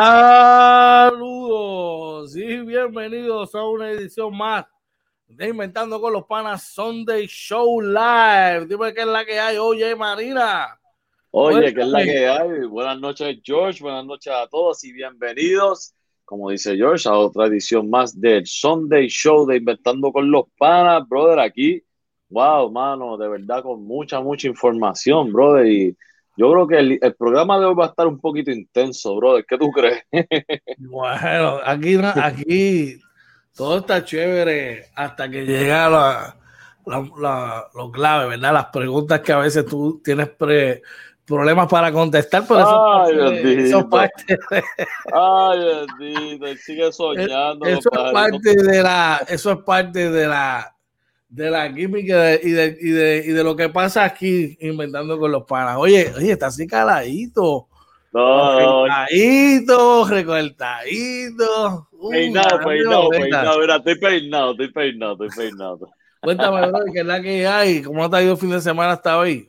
Saludos y bienvenidos a una edición más de Inventando con los Panas Sunday Show Live. Dime qué es la que hay, oye Marina. Oye, ¿qué es la que hay? Buenas noches, George. Buenas noches a todos y bienvenidos, como dice George, a otra edición más del Sunday Show de Inventando con los Panas, brother. Aquí, wow, mano, de verdad, con mucha, mucha información, brother. Y yo creo que el, programa de hoy va a estar un poquito intenso, brother. ¿Qué tú crees? bueno, aquí, aquí todo está chévere hasta que llega la, la, lo clave, ¿verdad? Las preguntas que a veces tú tienes problemas para contestar, pero eso, Ay, eso es parte de... Ay, bendito, sigue soñando. Eso es parte de la, eso es parte de la de la química y de, y, de, y de lo que pasa aquí inventando con los panas. Oye, oye, está así caladito. No, recortadito, recortadito. Peinado, peinado, peinado. Mira, estoy peinado, estoy peinado, estoy peinado. Cuéntame, bro, ¿qué es la que hay? ¿Cómo te ha ido el fin de semana hasta hoy?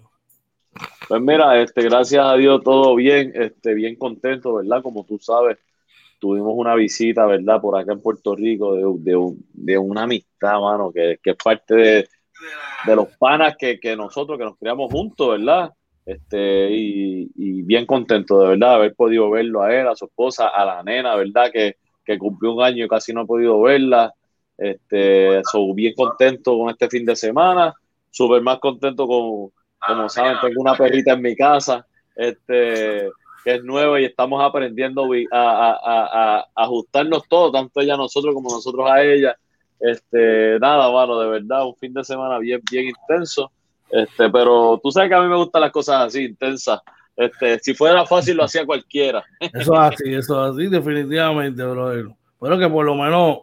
Pues mira, este, gracias a Dios todo bien, este, bien contento, ¿verdad? Como tú sabes, tuvimos una visita, ¿verdad? Por acá en Puerto Rico de, de, una amistad, mano, que, que es parte de, los panas que, nosotros, que nos criamos juntos, ¿verdad? Este, y, bien contento, de verdad, haber podido verlo a él, a su esposa, a la nena, ¿verdad? Que, cumplió un año y casi no he podido verla. Este, soy bien contento con este fin de semana, súper más contento con, como saben, tengo una perrita en mi casa. Este, que es nueva y estamos aprendiendo a, ajustarnos todos, tanto ella a nosotros como nosotros a ella. Este, nada, mano, de verdad, un fin de semana bien, bien intenso. Este, pero tú sabes que a mí me gustan las cosas así, intensas. Este, si fuera fácil lo hacía cualquiera. Eso es así, eso es así, definitivamente, bro. Pero que por lo menos,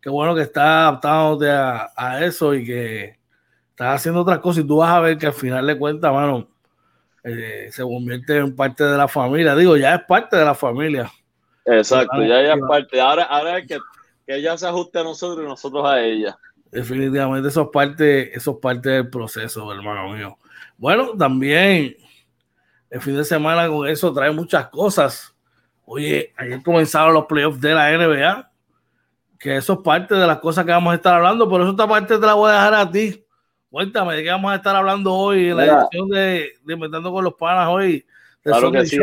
qué bueno que estás adaptándote a, a eso y que estás haciendo otras cosas y tú vas a ver que al final de cuentas, mano, eh, se convierte en parte de la familia. Digo, ya es parte de la familia. Exacto, ya, es parte. Ahora, ahora es que, ella se ajuste a nosotros y nosotros a ella. Definitivamente, eso es parte, eso es parte del proceso, hermano mío. Bueno, también el fin de semana con eso trae muchas cosas. Oye, ayer comenzaron los playoffs de la NBA, que eso es parte de las cosas que vamos a estar hablando, por eso esta parte te la voy a dejar a ti Cuéntame, ¿de qué vamos a estar hablando hoy en la edición de, de Inventando con los Panas hoy? Claro que sí.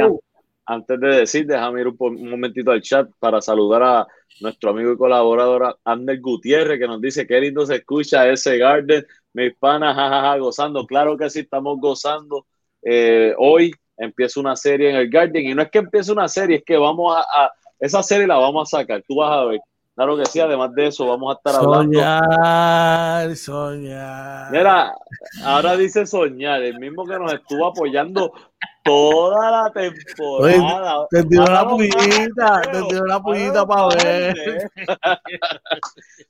Antes de decir, déjame ir un, momentito al chat para saludar a nuestro amigo y colaborador Ander Gutiérrez, que nos dice qué lindo se escucha ese Garden, mis panas, jajaja, gozando. Claro que sí, estamos gozando. Eh, hoy empieza una serie en el Garden, y no es que empiece una serie, es que vamos a, a esa serie la vamos a sacar, tú vas a ver. Claro que sí, además de eso, vamos a estar hablando. Soñar, soñar. Mira, ahora dice soñar, el mismo que nos estuvo apoyando toda la temporada. te dio la puñita, te dio la puñita para ver.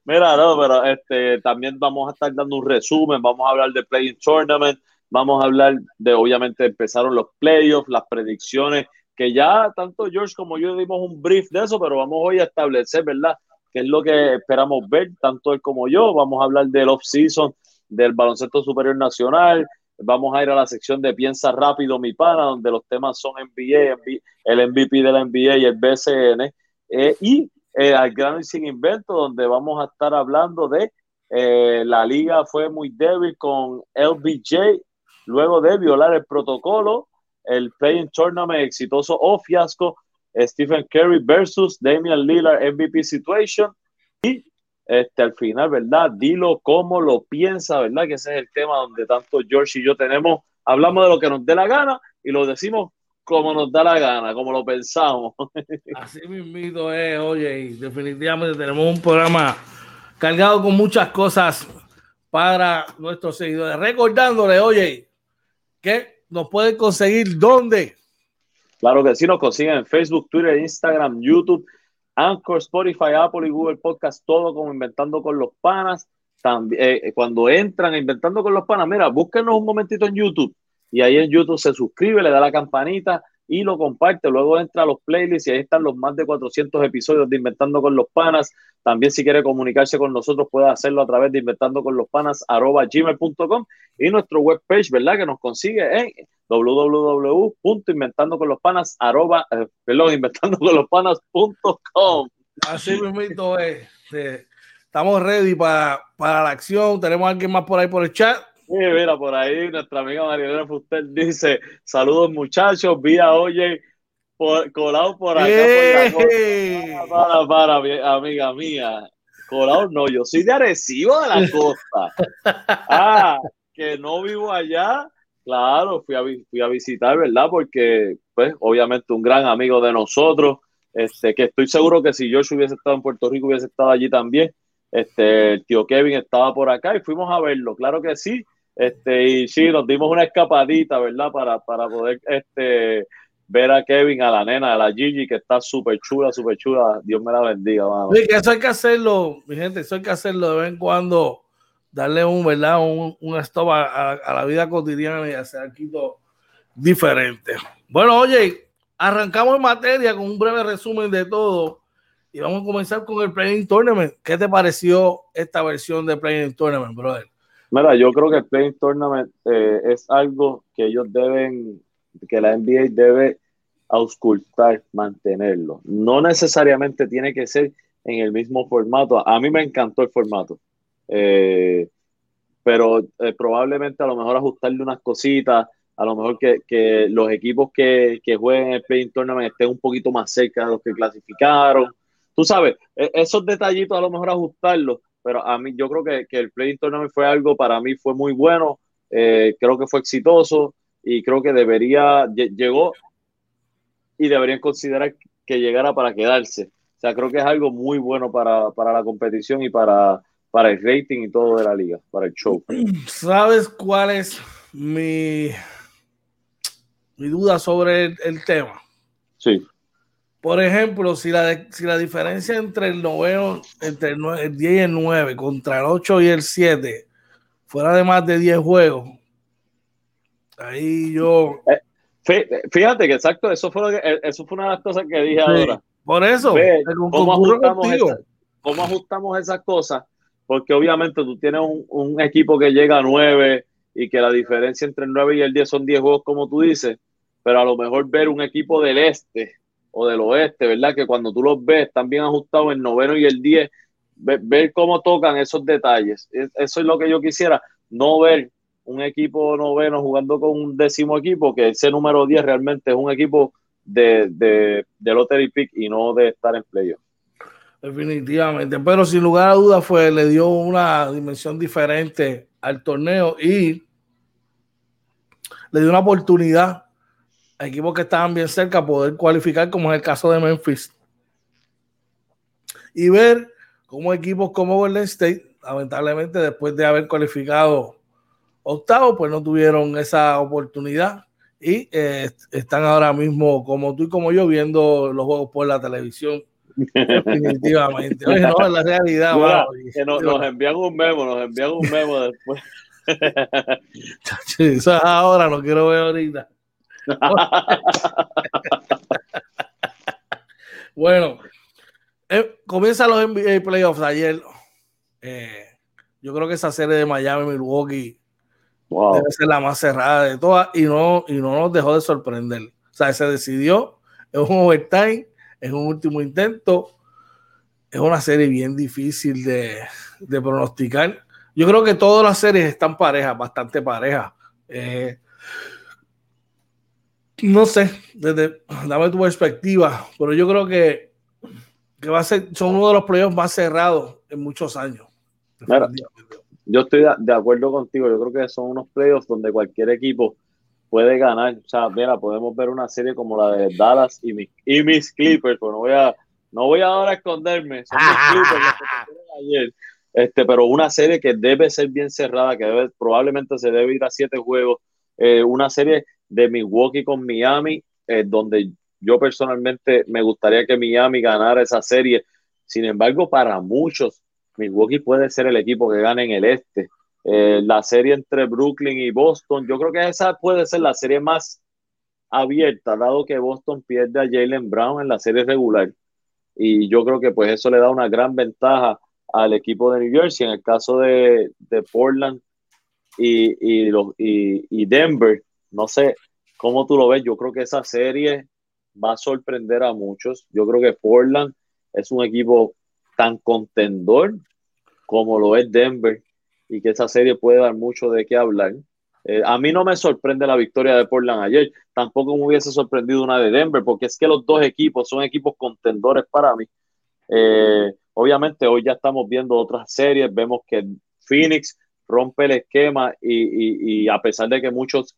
Mira, no, pero este, también vamos a estar dando un resumen, vamos a hablar de Playing Tournament, vamos a hablar de, obviamente, empezaron los playoffs, las predicciones, que ya tanto George como yo dimos un brief de eso, pero vamos hoy a establecer, ¿verdad? Que es lo que esperamos ver, tanto él como yo. Vamos a hablar del off-season del baloncesto superior nacional. Vamos a ir a la sección de Piensa Rápido, mi pana, donde los temas son NBA, el MVP de la NBA y el BCN. Eh, y eh, al Gran Sin Invento, donde vamos a estar hablando de eh, la liga fue muy débil con LBJ, luego de violar el protocolo, el Playing Tournament exitoso o fiasco Stephen Curry versus Damian Lillard MVP situation. Y este, al final, ¿verdad? Dilo cómo lo piensa, ¿verdad? Que ese es el tema donde tanto George y yo tenemos, hablamos de lo que nos dé la gana y lo decimos como nos da la gana, como lo pensamos. Así mismo es, oye, y definitivamente tenemos un programa cargado con muchas cosas para nuestros seguidores. Recordándole, oye, que nos pueden conseguir dónde Claro que sí, nos consiguen en Facebook, Twitter, Instagram, YouTube, Anchor, Spotify, Apple y Google Podcast, todo como Inventando con los Panas. También, eh, cuando entran Inventando con los Panas, mira, búsquenos un momentito en YouTube y ahí en YouTube se suscribe, le da la campanita y lo comparte. Luego entra a los playlists y ahí están los más de 400 episodios de Inventando con los Panas. También si quiere comunicarse con nosotros puede hacerlo a través de inventando con los panas gmail.com y nuestro webpage, ¿verdad? Que nos consigue en www.inventandoconlospanas arroba, eh, perdón, inventandocolopanas.com. Así mismo es. Estamos ready para, para la acción. Tenemos a alguien más por ahí por el chat. Sí, mira, por ahí nuestra amiga Marilena Fuster dice: Saludos, muchachos, vía oye, por, colado por acá. Para, para, para, amiga mía. Colado no, yo soy de Arecibo de la costa. Ah, que no vivo allá. Claro, fui a, fui a visitar, ¿verdad? Porque, pues, obviamente, un gran amigo de nosotros. Este, que estoy seguro que si Josh hubiese estado en Puerto Rico, hubiese estado allí también. Este, el tío Kevin estaba por acá y fuimos a verlo, claro que sí. Este, y sí, nos dimos una escapadita, ¿verdad? Para, para poder este, ver a Kevin, a la nena, a la Gigi, que está súper chula, súper chula. Dios me la bendiga, mano. Sí, que eso hay que hacerlo, mi gente, eso hay que hacerlo de vez en cuando, darle un, ¿verdad? Un, un stop a, la vida cotidiana y hacer algo diferente. Bueno, oye, arrancamos en materia con un breve resumen de todo y vamos a comenzar con el Playing Tournament. ¿Qué te pareció esta versión de Playing Tournament, brother? Mira, yo creo que el Playing Tournament eh, es algo que ellos deben, que la NBA debe auscultar, mantenerlo. No necesariamente tiene que ser en el mismo formato. A mí me encantó el formato. Eh, pero eh, probablemente a lo mejor ajustarle unas cositas, a lo mejor que, los equipos que, que jueguen el Playing Tournament estén un poquito más cerca de los que clasificaron. Tú sabes, e, esos detallitos a lo mejor ajustarlos pero a mí yo creo que, que el Play Tournament fue algo, para mí fue muy bueno, eh, creo que fue exitoso y creo que debería, llegó y deberían considerar que llegara para quedarse. O sea, creo que es algo muy bueno para, para la competición y para, para el rating y todo de la liga, para el show. ¿Sabes cuál es mi, mi duda sobre el, el tema? Sí. Por ejemplo, si la, si la diferencia entre el noveno, entre el, 10 y el 9, contra el 8 y el 7, fuera de más de 10 juegos, ahí yo. Eh, fíjate que exacto, eso fue, eh, eso fue una de las cosas que dije ahora. Por eso, ¿cómo, ajustamos ¿cómo, ajustamos esas cosas? Porque obviamente tú tienes un, un, equipo que llega a 9 y que la diferencia entre el 9 y el 10 son 10 juegos, como tú dices, pero a lo mejor ver un equipo del este o del oeste, ¿verdad? Que cuando tú los ves, están bien ajustados el noveno y el 10, ver, cómo tocan esos detalles. Eso es lo que yo quisiera, no ver un equipo noveno jugando con un décimo equipo, que ese número 10 realmente es un equipo de, de, de lottery pick y no de estar en playoff. Definitivamente, pero sin lugar a dudas fue, le dio una dimensión diferente al torneo y le dio una oportunidad equipos que estaban bien cerca poder cualificar, como es el caso de Memphis. Y ver cómo equipos como Golden State, lamentablemente después de haber cualificado octavo, pues no tuvieron esa oportunidad y eh, están ahora mismo, como tú y como yo, viendo los juegos por la televisión. Definitivamente. Oye, no, la realidad. nos, envían un memo, nos envían un memo después. Eso es ahora, no quiero ver ahorita. bueno, eh, comienzan los NBA playoffs ayer. Eh, yo creo que esa serie de Miami Milwaukee debe ser la más cerrada de todas y no, y no nos dejó de sorprender. O sea, se decidió, es un overtime, es un último intento. Es una serie bien difícil de, de pronosticar. Yo creo que todas las series están parejas, bastante parejas. Eh, no sé, desde, dame tu perspectiva, pero yo creo que, que va a ser, son uno de los playoffs más cerrados en muchos años. yo estoy de acuerdo contigo, yo creo que son unos playoffs donde cualquier equipo puede ganar. O sea, mira, podemos ver una serie como la de Dallas y, mis, y mis Clippers, pero no voy a, no voy ahora a esconderme. Son ayer. Este, pero una serie que debe ser bien cerrada, que debe, probablemente se debe ir a siete juegos. Eh, una serie de Milwaukee con Miami, eh, donde yo personalmente me gustaría que Miami ganara esa serie. Sin embargo, para muchos, Milwaukee puede ser el equipo que gane en el este. Eh, la serie entre Brooklyn y Boston, yo creo que esa puede ser la serie más abierta, dado que Boston pierde a Jalen Brown en la serie regular. Y yo creo que pues eso le da una gran ventaja al equipo de New Jersey. En el caso de, Portland y, y, y Denver, no sé, ¿Cómo tú lo ves? Yo creo que esa serie va a sorprender a muchos. Yo creo que Portland es un equipo tan contendor como lo es Denver y que esa serie puede dar mucho de qué hablar. Eh, a mí no me sorprende la victoria de Portland ayer, tampoco me hubiese sorprendido una de Denver, porque es que los dos equipos son equipos contendores para mí. Eh, obviamente hoy ya estamos viendo otras series, vemos que Phoenix rompe el esquema y, y a pesar de que muchos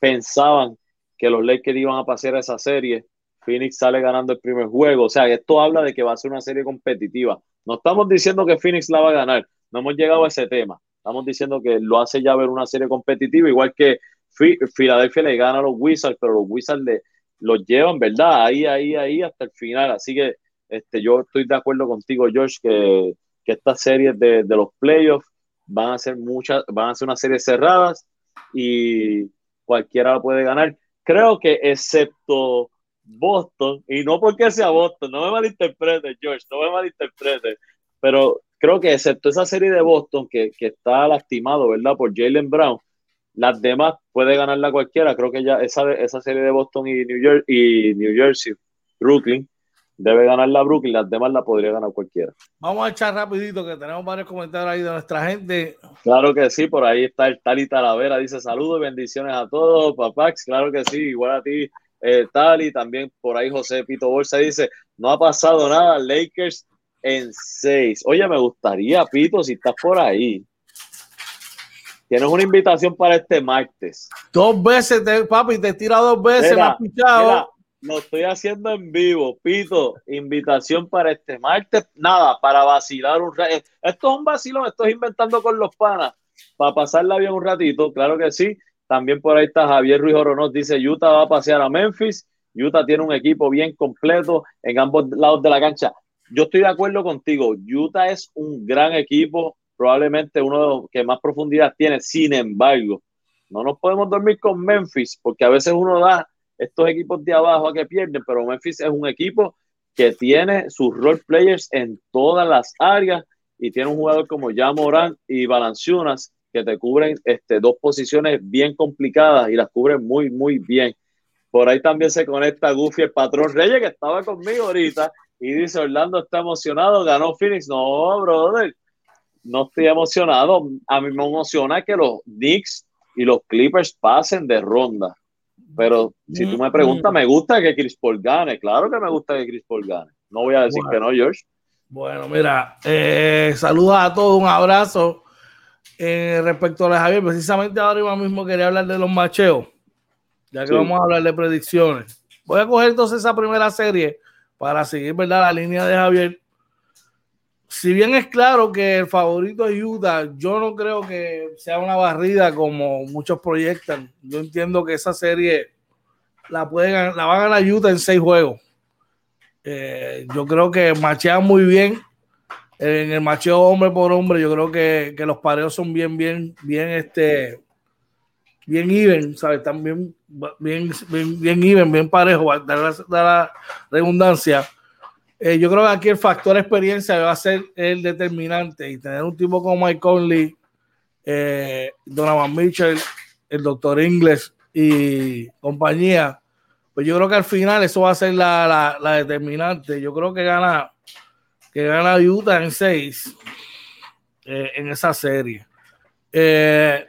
pensaban que los Lakers iban a pasar esa serie, Phoenix sale ganando el primer juego. O sea, esto habla de que va a ser una serie competitiva. No estamos diciendo que Phoenix la va a ganar, no hemos llegado a ese tema. Estamos diciendo que lo hace ya ver una serie competitiva, igual que Philadelphia le gana a los Wizards, pero los Wizards le, los llevan, ¿verdad? Ahí, ahí, ahí hasta el final. Así que este, yo estoy de acuerdo contigo, George, que, que estas series de, de, los playoffs van a ser muchas, van a ser unas series cerradas y cualquiera la puede ganar. Creo que excepto Boston, y no porque sea Boston, no me malinterprete, George, no me malinterprete, pero creo que excepto esa serie de Boston que, que está lastimado, ¿verdad? Por Jalen Brown, las demás puede ganarla cualquiera. Creo que ya esa, esa serie de Boston y New, York, y New Jersey, Brooklyn, debe ganar la Brooklyn, las demás la podría ganar cualquiera. Vamos a echar rapidito que tenemos varios comentarios ahí de nuestra gente. Claro que sí, por ahí está el Tali Talavera, dice saludos y bendiciones a todos, papax, claro que sí, igual a ti, eh, Tali, también por ahí José Pito Bolsa dice, no ha pasado nada, Lakers en seis. Oye, me gustaría, Pito, si estás por ahí. Tienes una invitación para este martes. Dos veces, papi, te tira dos veces, me has pichado. Lo estoy haciendo en vivo, Pito. Invitación para este martes. Nada, para vacilar un rato. Esto es un vacilón, esto es inventando con los panas. Para pasarla bien un ratito, claro que sí. También por ahí está Javier Ruiz Oronoz, dice Utah va a pasear a Memphis. Utah tiene un equipo bien completo en ambos lados de la cancha yo estoy de acuerdo contigo. Utah es un gran equipo, probablemente uno de los que más profundidad tiene. Sin embargo, no nos podemos dormir con Memphis, porque a veces uno da estos equipos de abajo a que pierden, pero Memphis es un equipo que tiene sus role players en todas las áreas y tiene un jugador como ya Morán y Balanciunas que te cubren este, dos posiciones bien complicadas y las cubren muy, muy bien. Por ahí también se conecta Goofy, el patrón Reyes, que estaba conmigo ahorita y dice, Orlando está emocionado, ganó Phoenix. No, brother, no estoy emocionado. A mí me emociona que los Knicks y los Clippers pasen de ronda. Pero si tú me preguntas, me gusta que Chris Paul gane. Claro que me gusta que Chris Paul gane. No voy a decir que no, George. Bueno, mira, eh, saludos a todos, un abrazo. Eh, respecto a la Javier, precisamente ahora mismo quería hablar de los macheos, ya que vamos a hablar de predicciones. Voy a coger entonces esa primera serie para seguir ¿verdad? la línea de Javier. Si bien es claro que el favorito es Utah, yo no creo que sea una barrida como muchos proyectan. Yo entiendo que esa serie la, pueden, la va a ganar Utah en seis juegos. Eh, yo creo que machean muy bien. En el macheo hombre por hombre, yo creo que, que los pareos son bien, bien, bien, este, bien even, ¿sabes? Están bien, bien, bien, even, bien parejo, de la, la redundancia. Eh, yo creo que aquí el factor experiencia va a ser el determinante y tener un tipo como Mike Conley, eh, Donovan Mitchell, el doctor Ingles y compañía, pues yo creo que al final eso va a ser la, la, determinante. Yo creo que gana, que gana Utah en seis eh, en esa serie. Eh,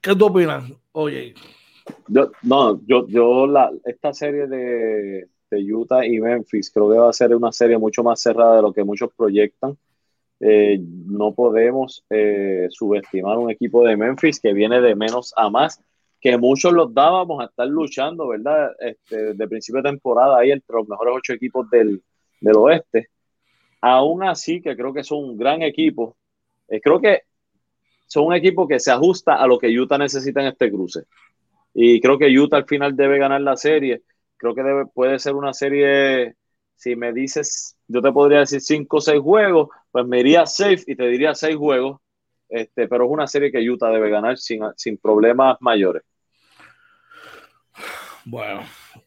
¿Qué tú opinas, oye? Yo, no, yo, yo la, esta serie de, de, Utah y Memphis creo que va a ser una serie mucho más cerrada de lo que muchos proyectan. Eh, no podemos eh, subestimar un equipo de Memphis que viene de menos a más, que muchos los dábamos a estar luchando, ¿verdad? Este, de principio de temporada ahí entre los mejores ocho equipos del, del oeste. Aún así, que creo que son un gran equipo. Eh, creo que son un equipo que se ajusta a lo que Utah necesita en este cruce. Y creo que Utah al final debe ganar la serie. Creo que puede ser una serie, si me dices, yo te podría decir cinco o seis juegos, pues me iría safe y te diría seis juegos. Este, pero es una serie que Utah debe ganar sin, sin problemas mayores. Bueno,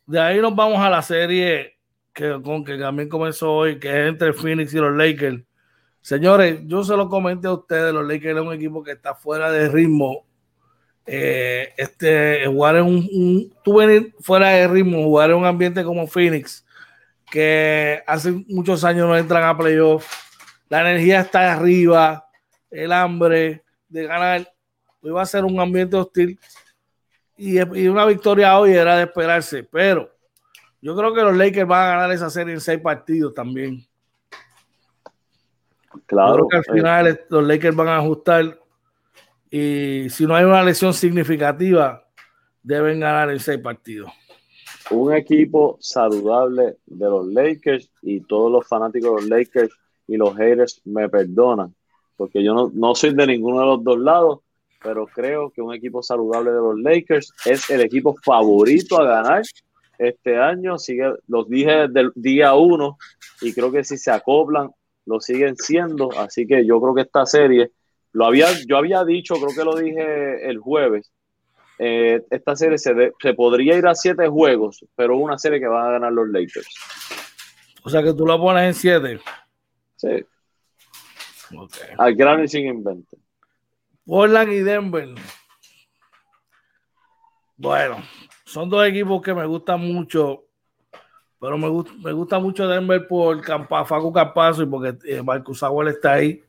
de ahí nos vamos a la serie que, con que también comenzó hoy, que es entre Phoenix y los Lakers. Señores, yo se lo comenté a ustedes, los Lakers es un equipo que está fuera de ritmo eh, este, jugar en un, tú venir fuera de ritmo, jugar en un ambiente como Phoenix, que hace muchos años no entran a playoffs, la energía está arriba, el hambre de ganar, iba a ser un ambiente hostil y, y una victoria hoy era de esperarse, pero yo creo que los Lakers van a ganar esa serie en seis partidos también. Claro. Creo que al eh. final los Lakers van a ajustar y si no hay una lesión significativa, deben ganar en seis partidos. Un equipo saludable de los Lakers y todos los fanáticos de los Lakers y los haters me perdonan, porque yo no, no soy de ninguno de los dos lados, pero creo que un equipo saludable de los Lakers es el equipo favorito a ganar este año. Sigue, los dije desde el día uno y creo que si se acoplan, lo siguen siendo. Así que yo creo que esta serie lo había, yo había dicho, creo que lo dije el jueves, eh, esta serie se, se, podría ir a siete juegos, pero una serie que van a ganar los Lakers. O sea que tú la pones en siete. Sí. Al gran y sin invento. Portland y Denver. Bueno, son dos equipos que me gustan mucho, pero me, gusta, me gusta mucho Denver por Campa, Facu Campazo y porque eh, Marcus Agüel está ahí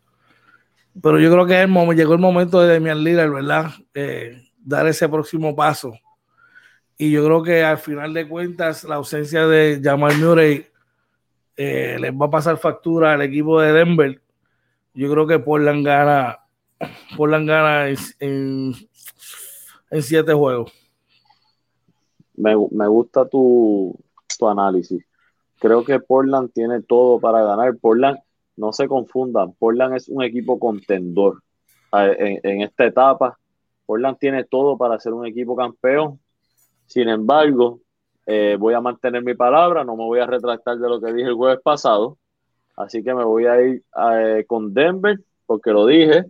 pero yo creo que llegó el momento de Demian Lillard, ¿verdad? Eh, dar ese próximo paso. Y yo creo que al final de cuentas, la ausencia de Jamal Murray eh, les va a pasar factura al equipo de Denver. Yo creo que Portland gana, Portland gana en, en siete juegos. Me, gusta tu, tu análisis. Creo que Portland tiene todo para ganar. Portland no se confundan, Portland es un equipo contendor en, esta etapa. Portland tiene todo para ser un equipo campeón. Sin embargo, eh, voy a mantener mi palabra, no me voy a retractar de lo que dije el jueves pasado. Así que me voy a ir eh, con Denver, porque lo dije,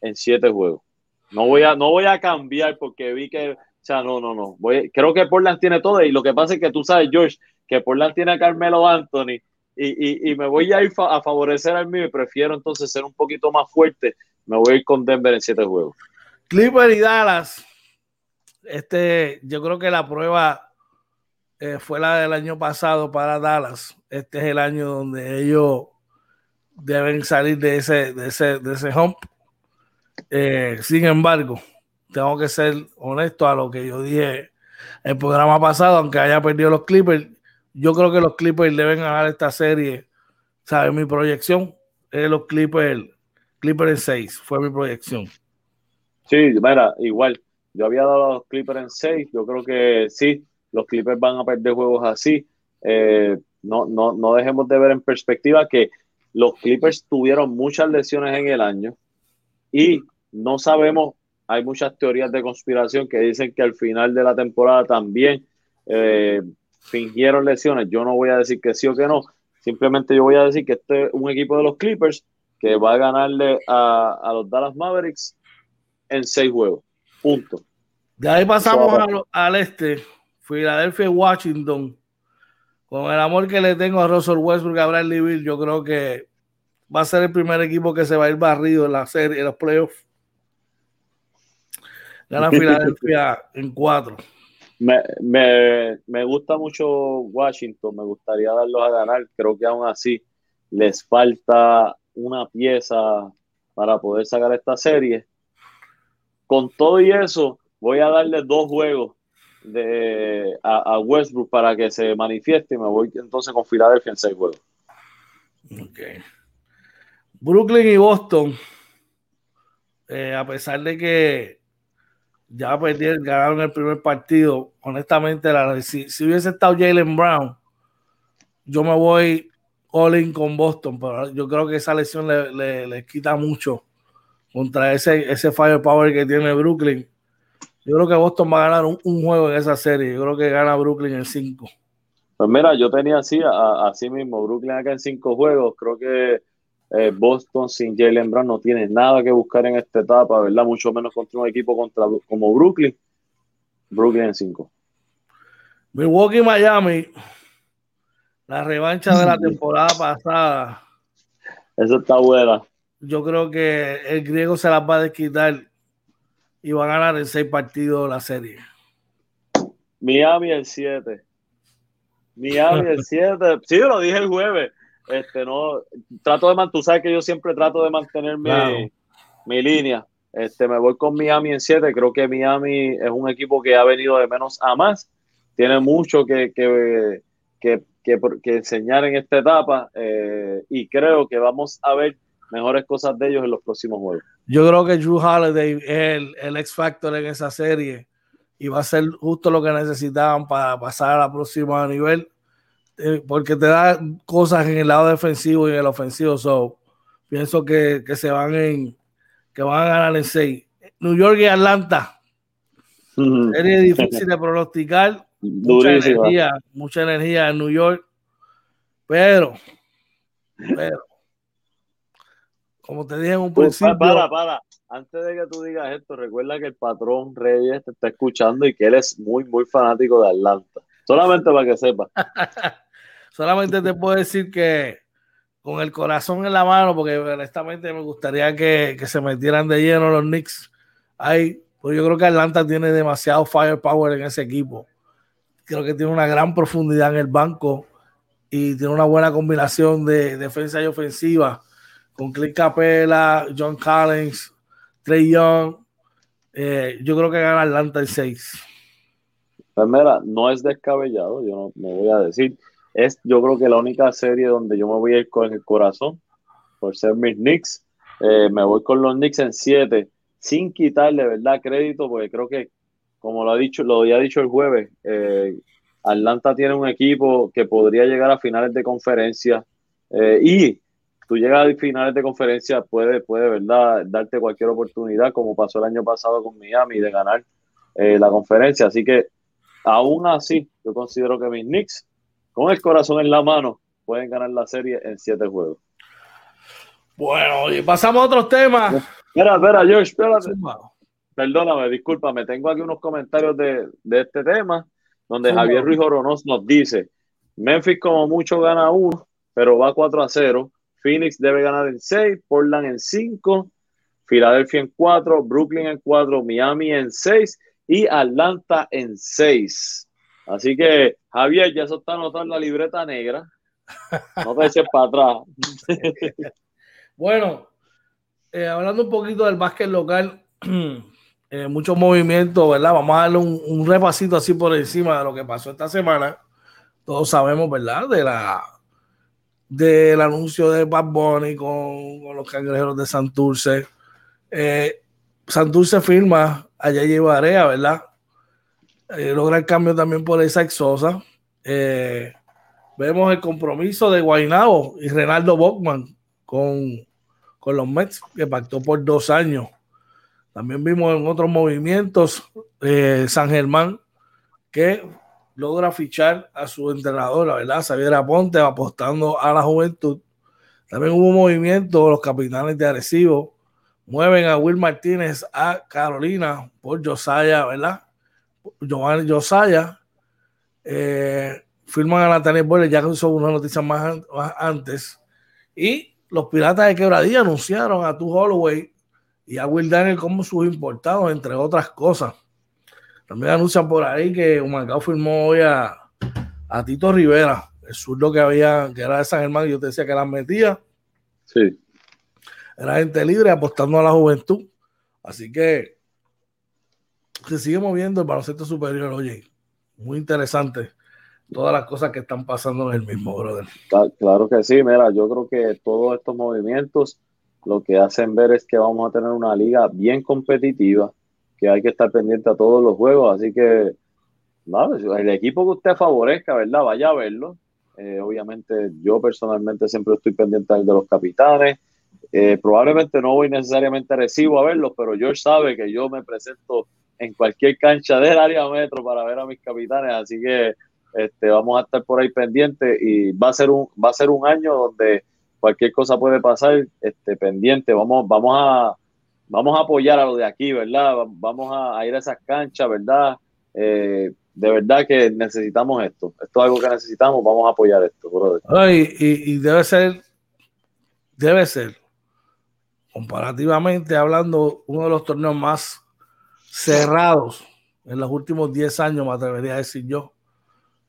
en siete juegos. No voy a, no voy a cambiar porque vi que, o sea, no, no, no. Voy, creo que Portland tiene todo y lo que pasa es que tú sabes, George, que Portland tiene a Carmelo Anthony y, me voy a ir a favorecer al mío y prefiero entonces ser un poquito más fuerte. Me voy a ir con Denver en siete juegos. Clipper y Dallas. Este, yo creo que la prueba eh, fue la del año pasado para Dallas. Este es el año donde ellos deben salir de ese, de ese, de ese hump. Eh, sin embargo, tengo que ser honesto a lo que yo dije el programa pasado, aunque haya perdido los Clippers, yo creo que los Clippers deben ganar esta serie. ¿Sabes? Mi proyección es los Clippers, Clippers en 6, fue mi proyección. Sí, mira, igual. Yo había dado a los Clippers en 6. Yo creo que sí, los Clippers van a perder juegos así. Eh, no, no, no dejemos de ver en perspectiva que los Clippers tuvieron muchas lesiones en el año y no sabemos, hay muchas teorías de conspiración que dicen que al final de la temporada también eh, fingieron lesiones. Yo no voy a decir que sí o que no. Simplemente yo voy a decir que este es un equipo de los Clippers que va a ganarle a, los Dallas Mavericks en seis juegos. Punto. De ahí pasamos al este, Philadelphia Washington. Con el amor que le tengo a Russell Westbrook, a Bradley Bill, yo creo que va a ser el primer equipo que se va a ir barrido en la serie, en los playoffs. Gana Filadelfia en cuatro. Me, me, me, gusta mucho Washington, me gustaría darlos a ganar. Creo que aún así les falta una pieza para poder sacar esta serie. Con todo y eso, voy a darle dos juegos de, a, Westbrook para que se manifieste y me voy entonces con Philadelphia en seis juegos. Okay. Brooklyn y Boston, eh, a pesar de que ya perdieron, ganaron el primer partido. Honestamente, la, si, hubiese estado Jalen Brown, yo me voy all in con Boston, pero yo creo que esa lesión le, quita mucho contra ese, ese firepower que tiene Brooklyn. Yo creo que Boston va a ganar un, juego en esa serie. Yo creo que gana Brooklyn en cinco. Pues mira, yo tenía así, así mismo, Brooklyn acá en cinco juegos. Creo que eh, Boston sin Jalen Brown no tiene nada que buscar en esta etapa, ¿verdad? Mucho menos contra un equipo contra, como Brooklyn. Brooklyn en 5. Milwaukee Miami, la revancha de la temporada pasada. Eso está buena. Yo creo que el griego se las va a desquitar. y va a ganar en seis partidos la serie. Miami el 7. Miami el 7. Sí, lo dije el jueves. Este, no, trato de tú sabes que yo siempre trato de mantener mi, línea. Este, me voy con Miami en 7. Creo que Miami es un equipo que ha venido de menos a más. Tiene mucho que, que, que, que enseñar en esta etapa eh, y creo que vamos a ver mejores cosas de ellos en los próximos juegos. Yo creo que Drew Holiday es el, el X Factor en esa serie y va a ser justo lo que necesitaban para pasar a la próxima nivel, eh, porque te da cosas en el lado defensivo y en el ofensivo. So, pienso que, se van en que van a ganar en seis. New York y Atlanta. Serie difícil de pronosticar. Mucha energía, mucha energía en New York. Pero, pero, como te dije en un pues, principio. Para, para, antes de que tú digas esto, recuerda que el patrón Reyes te está escuchando y que él es muy, muy fanático de Atlanta. Solamente para que sepa. Solamente te puedo decir que con el corazón en la mano, porque honestamente me gustaría que, se metieran de lleno los Knicks. Ahí, pues yo creo que Atlanta tiene demasiado firepower en ese equipo. Creo que tiene una gran profundidad en el banco y tiene una buena combinación de defensa y ofensiva con Clint Capela, John Collins, Trey Young. Eh, yo creo que gana Atlanta el 6. Pues no es descabellado, yo no me voy a decir. Es, yo creo que la única serie donde yo me voy a ir con el corazón, por ser mis Knicks, eh, me voy con los Knicks en 7, sin quitarle, ¿verdad? Crédito, porque creo que, como lo ha dicho, lo había dicho el jueves, eh, Atlanta tiene un equipo que podría llegar a finales de conferencia y tú llegas a finales de conferencia, puede, puede ¿verdad? darte cualquier oportunidad, como pasó el año pasado con Miami, de ganar eh, la conferencia. Así que, aún así, yo considero que mis Knicks, con el corazón en la mano, pueden ganar la serie en siete juegos. Bueno, y pasamos a otros temas. Espera, espera, George, espérate. Perdóname, discúlpame, tengo aquí unos comentarios de, este tema, donde Javier Ruiz Oronos nos dice, Memphis como mucho gana uno, pero va 4 a 0 Phoenix debe ganar en 6, Portland en 5, Filadelfia en 4, Brooklyn en 4, Miami en 6 y Atlanta en 6. Así que, Javier, ya eso está anotado la libreta negra. No te eches para atrás. bueno, eh, hablando un poquito del básquet local, eh, muchos movimientos, ¿verdad? Vamos a darle un, repasito así por encima de lo que pasó esta semana. Todos sabemos, ¿verdad? De la del anuncio de Bad Bunny con, los cangrejeros de Santurce. Eh, Santurce firma a Yaya Barea, ¿verdad? Eh, logra el cambio también por esa exosa. Eh, vemos el compromiso de Guainabo y Renaldo Bockman con, con los Mets, que pactó por dos años. También vimos en otros movimientos eh, San Germán, que logra fichar a su entrenador, verdad, Xavier Aponte, apostando a la juventud. También hubo movimiento, los capitanes de Arecibo mueven a Will Martínez a Carolina por Josiah, ¿verdad? Giovanni Josiah. Eh, firman a Nathaniel Boyle, ya que hizo una noticia más, antes. Y los Piratas de Quebradilla anunciaron a Tu Holloway y a Will Daniel como sus importados, entre otras cosas. También anuncian por ahí que Humacao firmó hoy a, Tito Rivera, el zurdo que había, que era de San Germán, y yo te decía que las metía. Sí. Era gente libre apostando a la juventud. Así que se sigue moviendo el baloncesto superior, oye, muy interesante todas las cosas que están pasando en el mismo, brother. Claro que sí, mira, yo creo que todos estos movimientos lo que hacen ver es que vamos a tener una liga bien competitiva, que hay que estar pendiente a todos los juegos, así que el equipo que usted favorezca, ¿verdad? Vaya a verlo. Eh, obviamente yo personalmente siempre estoy pendiente de los capitanes. Eh, probablemente no voy necesariamente Recibo a verlos, pero George sabe que yo me presento en cualquier cancha del área metro para ver a mis capitanes, así que este, vamos a estar por ahí pendientes y va a ser un, va a ser un año donde cualquier cosa puede pasar, este, pendiente, vamos, vamos a vamos a apoyar a lo de aquí, ¿verdad? Vamos a, ir a esas canchas, ¿verdad? Eh, de verdad que necesitamos esto. Esto es algo que necesitamos, vamos a apoyar esto, y, debe ser, debe ser, comparativamente hablando, uno de los torneos más cerrados en los últimos 10 años, me atrevería a decir yo.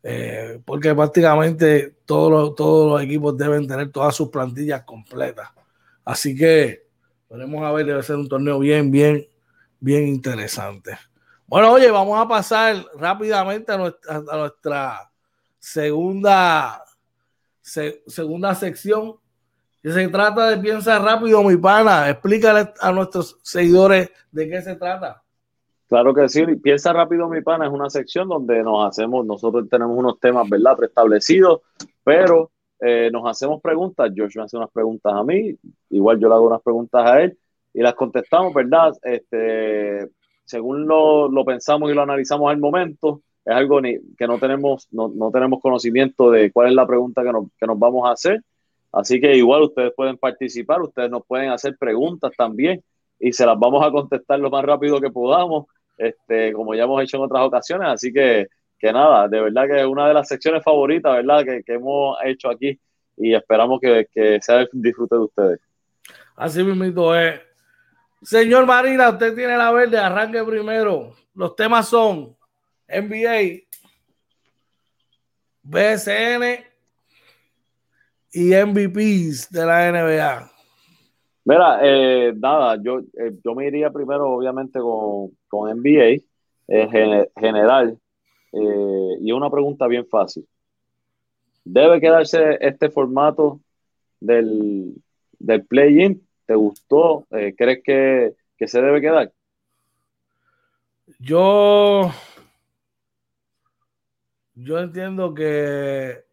Eh, porque prácticamente todos los, todos los equipos deben tener todas sus plantillas completas. Así que veremos a ver, debe ser un torneo bien, bien, bien interesante. Bueno, oye, vamos a pasar rápidamente a nuestra, segunda, segunda sección. Que se trata de Piensa Rápido, mi pana. Explícale a nuestros seguidores de qué se trata. Claro que sí, Piensa Rápido, mi pana, es una sección donde nos hacemos, nosotros tenemos unos temas, ¿verdad?, preestablecidos, pero eh, nos hacemos preguntas. George me hace unas preguntas a mí, igual yo le hago unas preguntas a él y las contestamos, ¿verdad? Este, según lo, lo pensamos y lo analizamos al momento, es algo que no tenemos, no, no, tenemos conocimiento de cuál es la pregunta que nos, que nos vamos a hacer. Así que igual ustedes pueden participar, ustedes nos pueden hacer preguntas también y se las vamos a contestar lo más rápido que podamos este, como ya hemos hecho en otras ocasiones. Así que, que nada, de verdad que es una de las secciones favoritas, ¿verdad? Que, que hemos hecho aquí y esperamos que, que sea el disfrute de ustedes. Así mismo es. Señor Marina, usted tiene la verde, arranque primero. Los temas son NBA, BSN y MVPs de la NBA. Mira, eh, nada, yo, eh, yo me iría primero, obviamente, con, con NBA en general. Eh, y una pregunta bien fácil. ¿Debe quedarse este formato del, del play-in? ¿Te gustó? ¿Crees que, que se debe quedar? Yo, yo entiendo que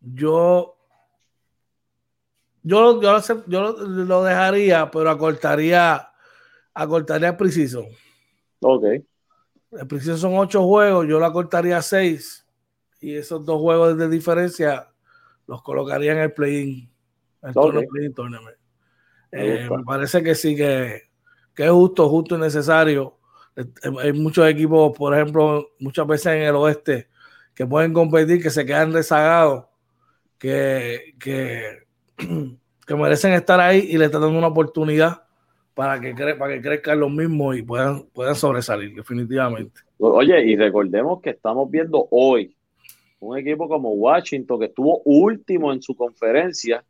yo yo, yo, yo lo, dejaría, pero acortaría, acortaría el preciso. Ok. El preciso son ocho juegos, yo lo acortaría a seis. Y esos dos juegos de diferencia los colocaría en el play-in. Okay. tournament. Eh, me parece que sí, que, que, es justo, justo y necesario. Hay muchos equipos, por ejemplo, muchas veces en el oeste, que pueden competir, que se quedan rezagados, que, que que merecen estar ahí y le están dando una oportunidad para que, cre para que crezcan los mismos y puedan, puedan sobresalir, definitivamente. Oye, y recordemos que estamos viendo hoy un equipo como Washington que estuvo último en su conferencia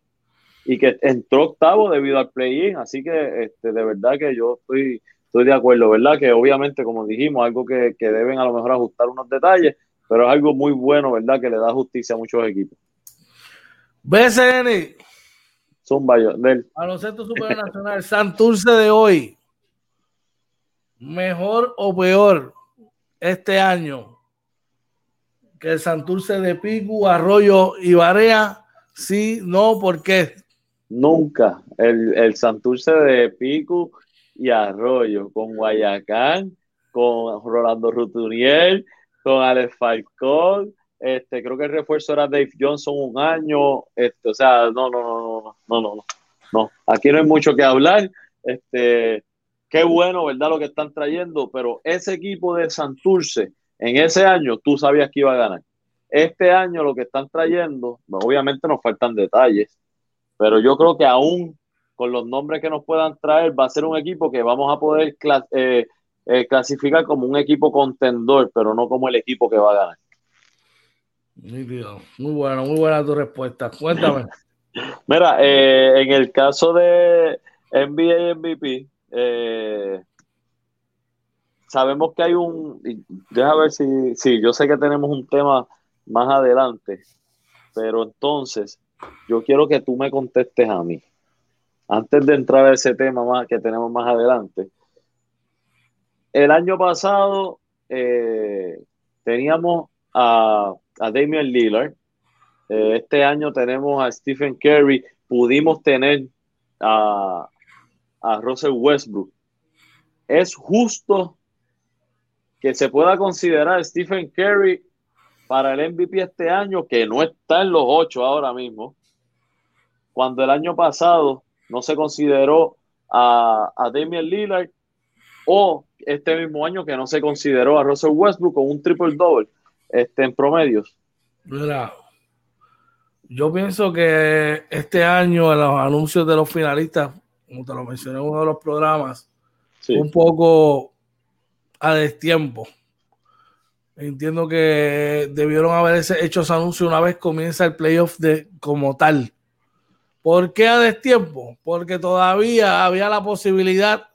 y que entró octavo debido al play-in. Así que este, de verdad que yo estoy, estoy de acuerdo, ¿verdad? Que obviamente, como dijimos, algo que, que deben a lo mejor ajustar unos detalles, pero es algo muy bueno, ¿verdad? Que le da justicia a muchos equipos. BCN. Zumba del. Baloncesto Supernacional, Santurce de hoy. Mejor o peor este año que el Santurce de Pico, Arroyo y Barea. Sí, no, ¿por qué? Nunca. El, el Santurce de Pico y Arroyo, con Guayacán, con Rolando Rutuniel, con Alex Falcón, este, creo que el refuerzo era Dave Johnson un año. Este, o sea, no, no, no, no, no, no, no. Aquí no hay mucho que hablar. Este, qué bueno, ¿verdad? Lo que están trayendo, pero ese equipo de Santurce en ese año tú sabías que iba a ganar. Este año lo que están trayendo, obviamente nos faltan detalles, pero yo creo que aún con los nombres que nos puedan traer va a ser un equipo que vamos a poder eh, eh, clasificar como un equipo contendor, pero no como el equipo que va a ganar. Muy bueno, muy buena tu respuesta. Cuéntame. Mira, eh, en el caso de NBA y MVP, eh, sabemos que hay un. Deja ver si, si. Yo sé que tenemos un tema más adelante, pero entonces yo quiero que tú me contestes a mí. Antes de entrar a ese tema más que tenemos más adelante. El año pasado eh, teníamos a a Damian Lillard. Eh, este año tenemos a Stephen Curry. Pudimos tener a, a Russell Westbrook. Es justo que se pueda considerar Stephen Curry para el MVP este año, que no está en los ocho ahora mismo, cuando el año pasado no se consideró a, a Damian Lillard, o este mismo año que no se consideró a Russell Westbrook con un triple double este, en promedios? Mira, yo pienso que este año en los anuncios de los finalistas, como te lo mencioné en uno de los programas, un poco a destiempo. Entiendo que debieron haber hecho ese anuncio una vez comienza el playoff de, como tal. ¿Por qué a destiempo? Porque todavía había la posibilidad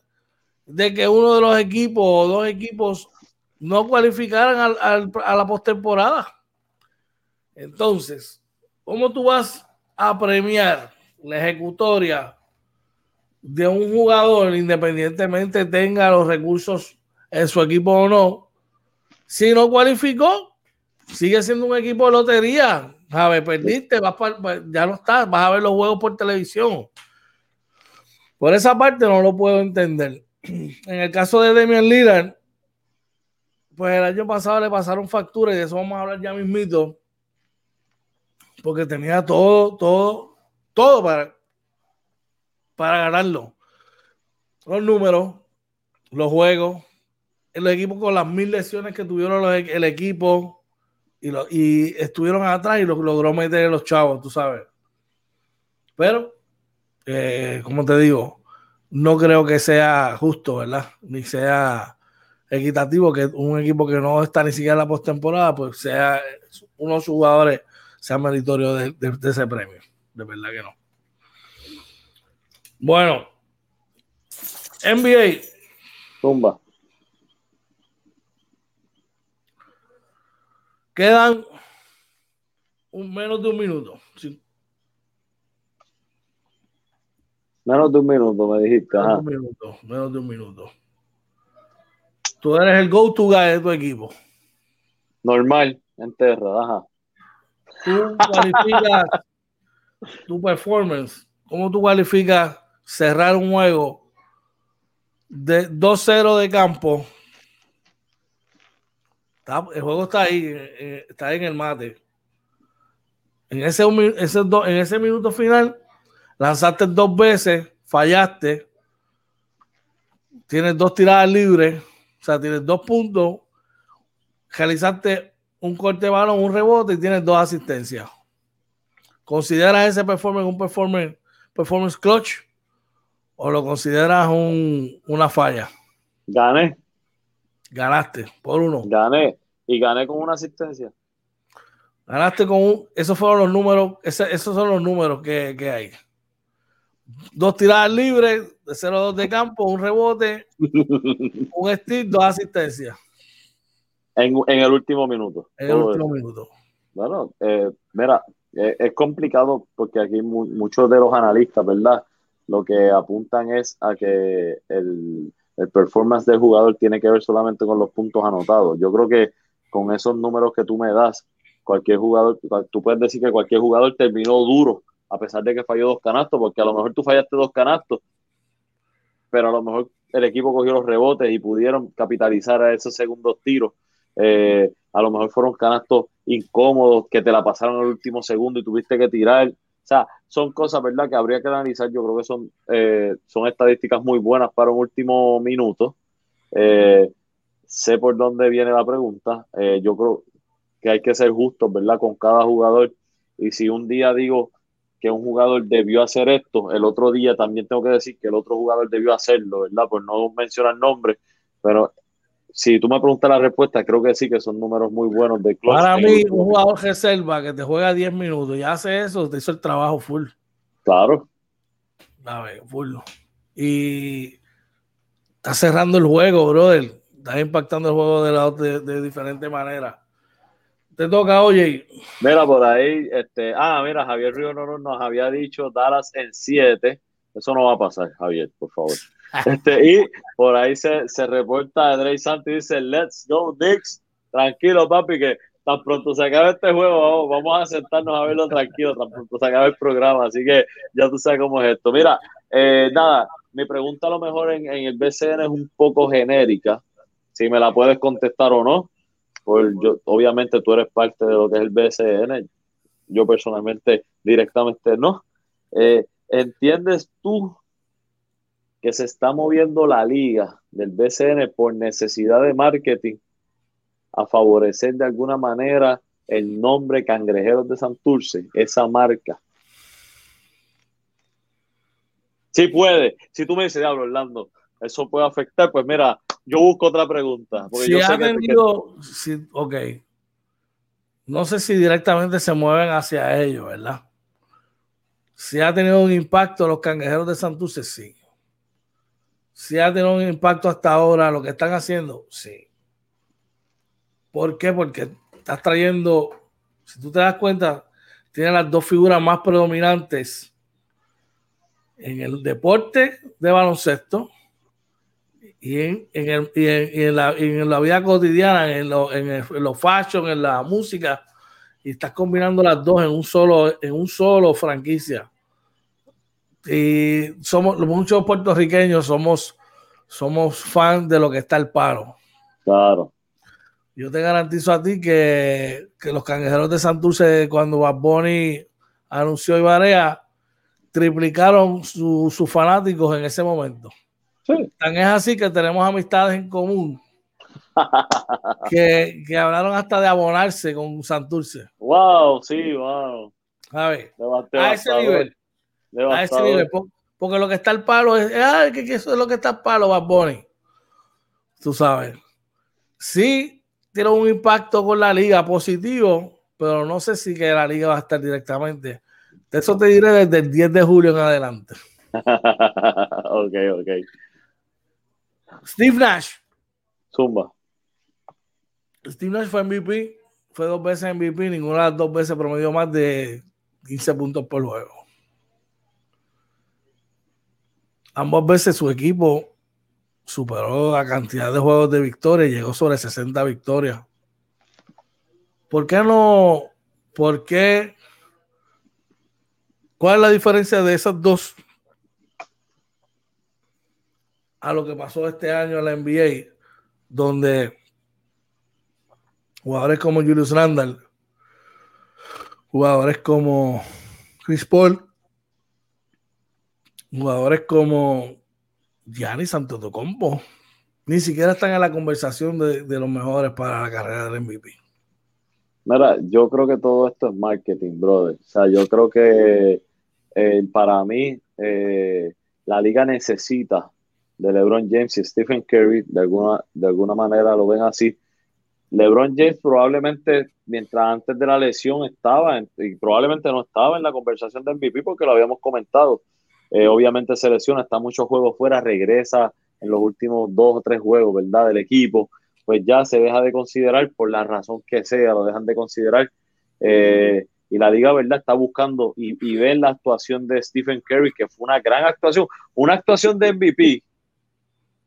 de que uno de los equipos o dos equipos no cualificaran a la postemporada. Entonces, ¿cómo tú vas a premiar la ejecutoria de un jugador, independientemente tenga los recursos en su equipo o no? Si no cualificó, sigue siendo un equipo de lotería. A ver, perdiste, vas ya no estás, vas a ver los juegos por televisión. Por esa parte no lo puedo entender. En el caso de Demian Lillard, pues el año pasado le pasaron facturas y de eso vamos a hablar ya mismito porque tenía todo, todo, todo para, para ganarlo. Los números, los juegos, el equipo con las mil lesiones que tuvieron el equipo y, y estuvieron atrás y lo logró meter los chavos, tú sabes. Pero, eh, como te digo, no creo que sea justo, ¿verdad? Ni sea equitativo que un equipo que no está ni siquiera en la postemporada, pues sea unos jugadores sea meritorio de, ese premio. De verdad que no. Bueno, NBA. Tumba. Quedan un, menos de un minuto. Menos de un minuto, me dijiste. Menos de un minuto. Menos de un minuto. Tú eres el go-to guy de tu equipo. Normal, en tierra, ajá tú cualificas tu performance, cómo tú cualificas cerrar un juego de 2-0 de campo. el juego está ahí, eh, eh, está ahí en el mate. En ese, en ese minuto final, lanzaste dos veces, fallaste, tienes dos tiradas libres, o sea, tienes dos puntos, realizaste un corte de balón, un rebote y tienes dos asistencias. ¿Consideras ese performance un performance, performance clutch o lo consideras un, una falla? Gané. Ganaste por uno. Gané y gané con una asistencia. Ganaste con un. Esos fueron los números. esos son los números que, que hay. Dos tiradas libres, de 0-2 de campo, un rebote, un steal, dos asistencias. En, el último minuto. En el último minuto. Bueno, eh, mira, eh, es complicado porque aquí muchos de los analistas, ¿verdad? Lo que apuntan es a que el, performance del jugador tiene que ver solamente con los puntos anotados. Yo creo que con esos números que tú me das, cualquier jugador, tú puedes decir que cualquier jugador terminó duro, a pesar de que falló dos canastos, porque a lo mejor tú fallaste dos canastos, pero a lo mejor el equipo cogió los rebotes y pudieron capitalizar a esos segundos tiros eh, a lo mejor fueron canastos incómodos que te la pasaron el último segundo y tuviste que tirar. O sea, son cosas, ¿verdad?, que habría que analizar. Yo creo que son, eh, son estadísticas muy buenas para un último minuto. Eh, sé por dónde viene la pregunta. yo creo que hay que ser justos, ¿verdad?, con cada jugador. Y si un día digo que un jugador debió hacer esto, el otro día también tengo que decir que el otro jugador debió hacerlo, ¿verdad? Por no mencionar nombres, pero si tú me preguntas la respuesta, creo que sí, que son números muy buenos de Para mí, un jugador reserva que te juega 10 minutos y hace eso, te hizo el trabajo full. Claro. A ver, full. Y está cerrando el juego, brother. Está impactando el juego de, la, de, de diferente manera. Te toca, oye. Mira, por ahí, este, ah, mira, Javier Río nos había dicho Dallas en 7. Eso no va a pasar, Javier, por favor. Este, y por ahí se, se reporta Santos y dice, let's go Knicks. Tranquilo, papi, que tan pronto se acabe este juego, vamos, a sentarnos a verlo tranquilo, tan pronto se acabe el programa. Así que ya tú sabes cómo es esto. Mira, eh, nada, mi pregunta a lo mejor en, en, el BCN es un poco genérica. Si me la puedes contestar o no. Pues yo, obviamente tú eres parte de lo que es el BCN. Yo personalmente directamente no. Eh, ¿Entiendes tú que se está moviendo la liga del BCN por necesidad de marketing a favorecer de alguna manera el nombre Cangrejeros de Santurce, esa marca. Sí puede. Si tú me dices, diablo, Orlando, eso puede afectar, pues mira, yo busco otra pregunta. si ha tenido, ok. No sé si directamente se mueven hacia ellos, ¿verdad? Si ha tenido un impacto los cangrejeros de Santurce, sí. Si ha tenido un impacto hasta ahora lo que están haciendo, sí. ¿Por qué? Porque estás trayendo, si tú te das cuenta, tiene las dos figuras más predominantes en el deporte de baloncesto y en, en, la, vida cotidiana, en, lo, en, los fashion, en la música, y estás combinando las dos en un solo, en un solo franquicia. Y somos muchos puertorriqueños somos, somos fans de lo que está el paro. Claro. Yo te garantizo a ti que, los cangrejeros de Santurce, cuando Bad Bunny anunció Ibarea, triplicaron sus fanáticos en ese momento. Tan es así que tenemos amistades en común que, hablaron hasta de abonarse con Santurce. Wow, sí, wow. A ver, a ese nivel. A ese nivel. Porque lo que está el palo es, ay, que, eso es lo que está el palo, Bad Bunny. Tú sabes. Sí, tiene un impacto con la liga positivo, pero no sé si que la liga va a estar directamente. De eso te diré desde el 10 de julio en adelante. ok, ok. Steve Nash. Zumba. Steve Nash fue MVP, fue dos veces MVP, ninguna de las dos veces promedió más de 15 puntos por juego. Ambas veces su equipo superó la cantidad de juegos de victoria y llegó sobre 60 victorias. ¿Por qué no? ¿Por qué? ¿Cuál es la diferencia de esas dos a lo que pasó este año en la NBA, donde jugadores como Julius Randall, jugadores como Chris Paul, jugadores como Gianni Santotokompo, ni siquiera están en la conversación de, los mejores para la carrera del MVP. Mira, yo creo que todo esto es marketing, brother. O sea, yo creo que eh, para mí eh, la liga necesita de LeBron James y Stephen Curry, de alguna, de alguna manera lo ven así. LeBron James probablemente, mientras antes de la lesión estaba, y probablemente no estaba en la conversación de MVP porque lo habíamos comentado. Eh, obviamente se lesiona, está muchos juegos fuera, regresa en los últimos dos o tres juegos, ¿verdad? Del equipo, pues ya se deja de considerar por la razón que sea, lo dejan de considerar. Eh, y la liga, ¿verdad? Está buscando y, y la actuación de Stephen Curry, que fue una gran actuación, una actuación de MVP,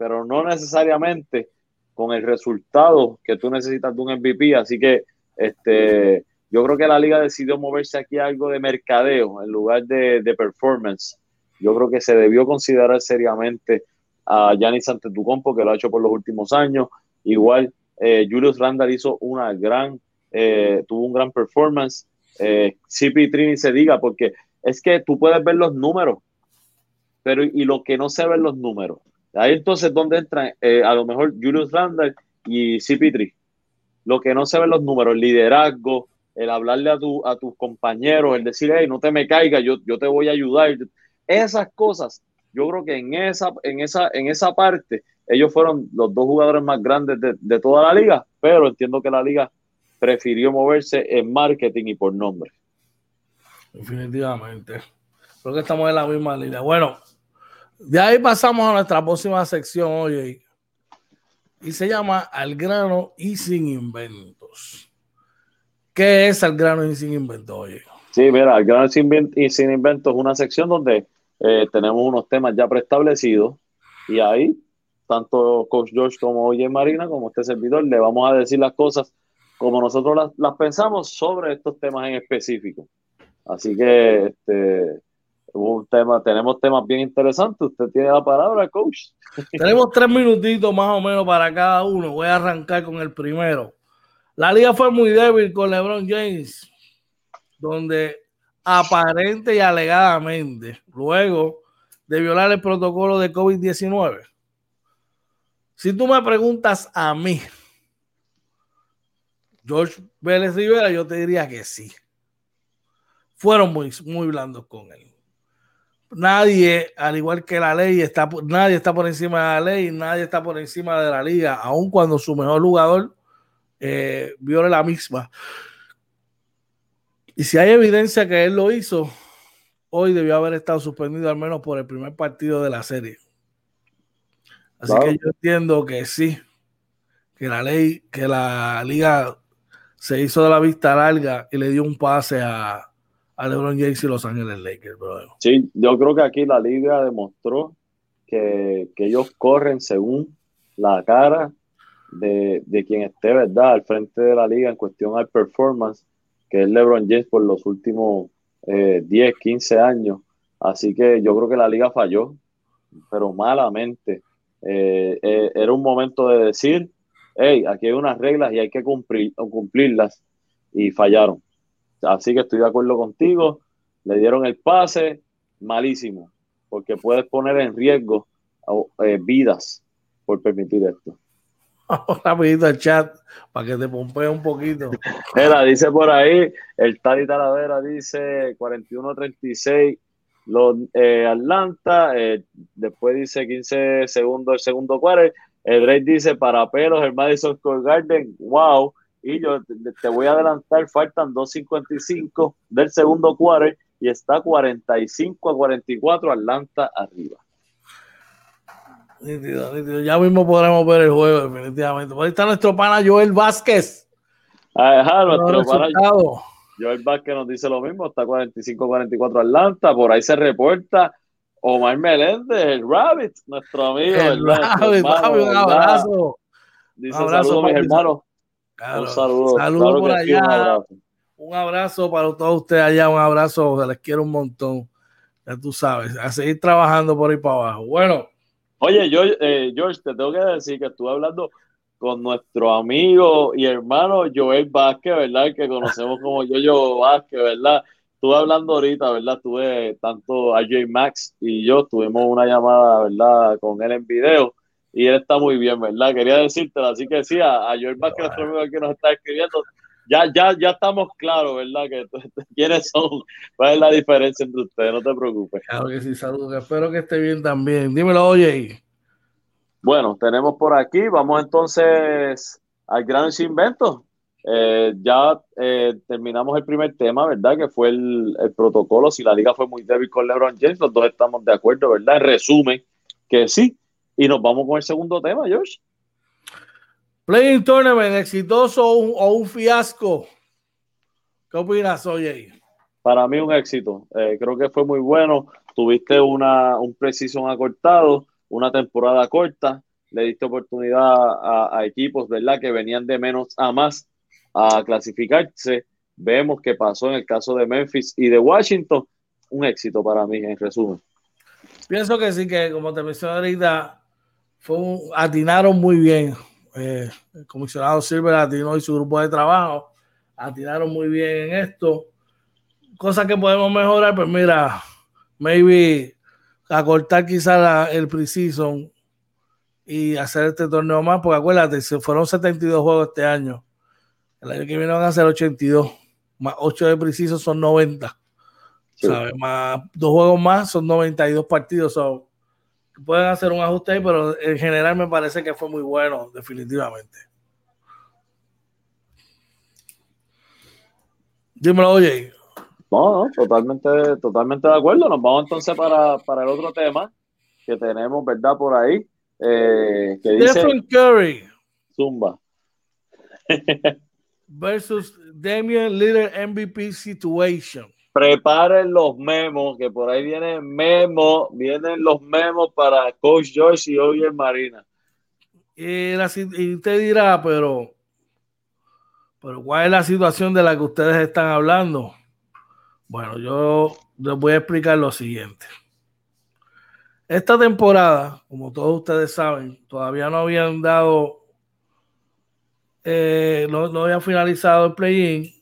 pero no necesariamente con el resultado que tú necesitas de un MVP. Así que este, yo creo que la liga decidió moverse aquí a algo de mercadeo en lugar de, performance. Yo creo que se debió considerar seriamente a Giannis Antetokounmpo, que lo ha hecho por los últimos años. Igual, eh, Julius Randall hizo una gran, eh, tuvo un gran performance. Eh, CP3 se diga, porque es que tú puedes ver los números, pero y lo que no se ven los números. Ahí entonces donde entran eh, a lo mejor Julius Randall y CP3. Lo que no se ven los números, el liderazgo, el hablarle a, tu, a tus compañeros, el decir, hey, no te me caigas, yo, yo te voy a ayudar. Esas cosas, yo creo que en esa, en esa, en esa parte, ellos fueron los dos jugadores más grandes de, de toda la liga, pero entiendo que la liga prefirió moverse en marketing y por nombre. Definitivamente. Creo que estamos en la misma línea. Bueno, de ahí pasamos a nuestra próxima sección, oye, y se llama Al grano y sin inventos. ¿Qué es Al grano y sin inventos, oye? Sí, mira, Al grano y sin inventos es una sección donde eh, tenemos unos temas ya preestablecidos y ahí tanto Coach George como Oye Marina, como este servidor, le vamos a decir las cosas como nosotros las, las pensamos sobre estos temas en específico. Así que este, tenemos temas bien interesantes. Usted tiene la palabra, coach. Tenemos tres minutitos más o menos para cada uno. Voy a arrancar con el primero. La liga fue muy débil con LeBron James, donde aparente y alegadamente, luego de violar el protocolo de COVID-19. Si tú me preguntas a mí, George Vélez Rivera, yo te diría que sí. Fueron muy, muy blandos con él nadie, al igual que la ley, está, nadie está por encima de la ley, nadie está por encima de la liga, aun cuando su mejor jugador eh, viole la misma. Y si hay evidencia que él lo hizo, hoy debió haber estado suspendido al menos por el primer partido de la serie. Así que yo entiendo que sí, que la ley, que la liga se hizo de la vista larga y le dio un pase a, a LeBron James y Los Ángeles Lakers. Sí, yo creo que aquí la liga demostró que, ellos corren según la cara de, quien esté, ¿verdad?, al frente de la liga en cuestión al performance, que es LeBron James por los últimos 10, eh, 15 años. Así que yo creo que la liga falló, pero malamente. Eh, eh, era un momento de decir, hey, aquí hay unas reglas y hay que cumplir, cumplirlas y fallaron. Así que estoy de acuerdo contigo. Le dieron el pase, malísimo, porque puedes poner en riesgo eh, vidas por permitir esto. Rapidito el chat para que te pompee un poquito. Mira, dice por ahí, el Tali Talavera dice 41-36 los eh, Atlanta, eh, después dice 15 segundos el segundo cuarto el Drake dice para pelos, el Madison Square Garden, wow. Y yo te, voy a adelantar, faltan 2.55 del segundo cuarto y está 45 a 44 Atlanta arriba. Ya mismo podremos ver el juego, definitivamente. ahí está nuestro pana Joel Vázquez. Ajá, nuestro pana Joel Vázquez nos dice lo mismo, está 45-44 Atlanta, por ahí se reporta Omar Meléndez, el Rabbit, nuestro amigo. El Rabbit, un abrazo. Dice un abrazo, saludos, mis hermanos. Un saludo. Saludos por allá. Un abrazo. para todos ustedes allá, un abrazo, les quiero un montón. Ya tú sabes, a seguir trabajando por ahí para abajo. Bueno. Oye, yo, eh, George, te tengo que decir que estuve hablando con nuestro amigo y hermano Joel Vázquez, ¿verdad? Que conocemos como Yo-Yo Vázquez, ¿verdad? estuve hablando ahorita, ¿verdad? Tuve tanto a J Max y yo tuvimos una llamada, ¿verdad? Con él en video y él está muy bien, ¿verdad? Quería decírtelo, así que sí, a, a Joel Vázquez, nuestro amigo que nos está escribiendo, ya, ya, ya estamos claros, ¿verdad? Que quiénes son, cuál es la diferencia entre ustedes, no te preocupes. Claro que sí, saludos, espero que esté bien también. Dímelo, oye. Bueno, tenemos por aquí, vamos entonces al gran invento. Eh, ya eh, terminamos el primer tema, ¿verdad? Que fue el, protocolo. Si la liga fue muy débil con LeBron James, los dos estamos de acuerdo, ¿verdad? En resumen, que sí. Y nos vamos con el segundo tema, George. Playing Tournament, exitoso o un, fiasco. ¿Qué opinas, oye? Para mí un éxito. Eh, creo que fue muy bueno. Tuviste una, un precision acortado, una temporada corta. Le diste oportunidad a, a equipos, ¿verdad? Que venían de menos a más a clasificarse. Vemos que pasó en el caso de Memphis y de Washington. Un éxito para mí, en resumen. Pienso que sí, que como te mencioné ahorita, fue atinaron muy bien. Eh, el comisionado Silver atinó y su grupo de trabajo atinaron muy bien en esto. Cosas que podemos mejorar, pues mira, maybe acortar quizás el preseason y hacer este torneo más, porque acuérdate, se fueron 72 juegos este año el año que viene van a ser 82. Más 8 de preciso son 90. Más dos juegos más son 92 partidos. Pueden hacer un ajuste ahí, pero en general me parece que fue muy bueno, definitivamente. Dímelo, oye. No, no, totalmente, totalmente de acuerdo. Nos vamos entonces para, el otro tema que tenemos, ¿verdad? Por ahí. Eh, que dice, Curry. Zumba. versus Damian Lillard MVP situation. Preparen los memos, que por ahí vienen memos, vienen los memos para Coach Joyce y hoy Marina. Y, y usted dirá, pero, pero ¿cuál es la situación de la que ustedes están hablando? Bueno, yo les voy a explicar lo siguiente. Esta temporada, como todos ustedes saben, todavía no habían dado eh, no, habían finalizado el play-in,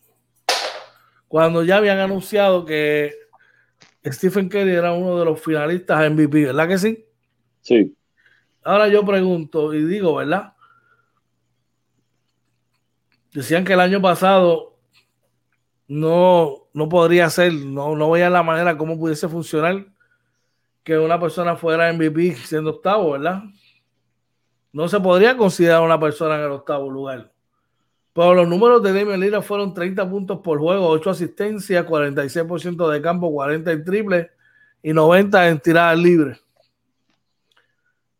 cuando ya habían anunciado que Stephen Curry era uno de los finalistas a MVP, ¿verdad que sí? Sí. Ahora yo pregunto y digo, ¿verdad? Decían que el año pasado no, no podría ser, no, no veía la manera cómo pudiese funcionar que una persona fuera MVP siendo octavo, ¿verdad? No se podría considerar una persona en el octavo lugar. Pero los números de Damian Lillard fueron 30 puntos por juego, 8 asistencias, 46% de campo, 40 en triple y 90 en tiradas libres.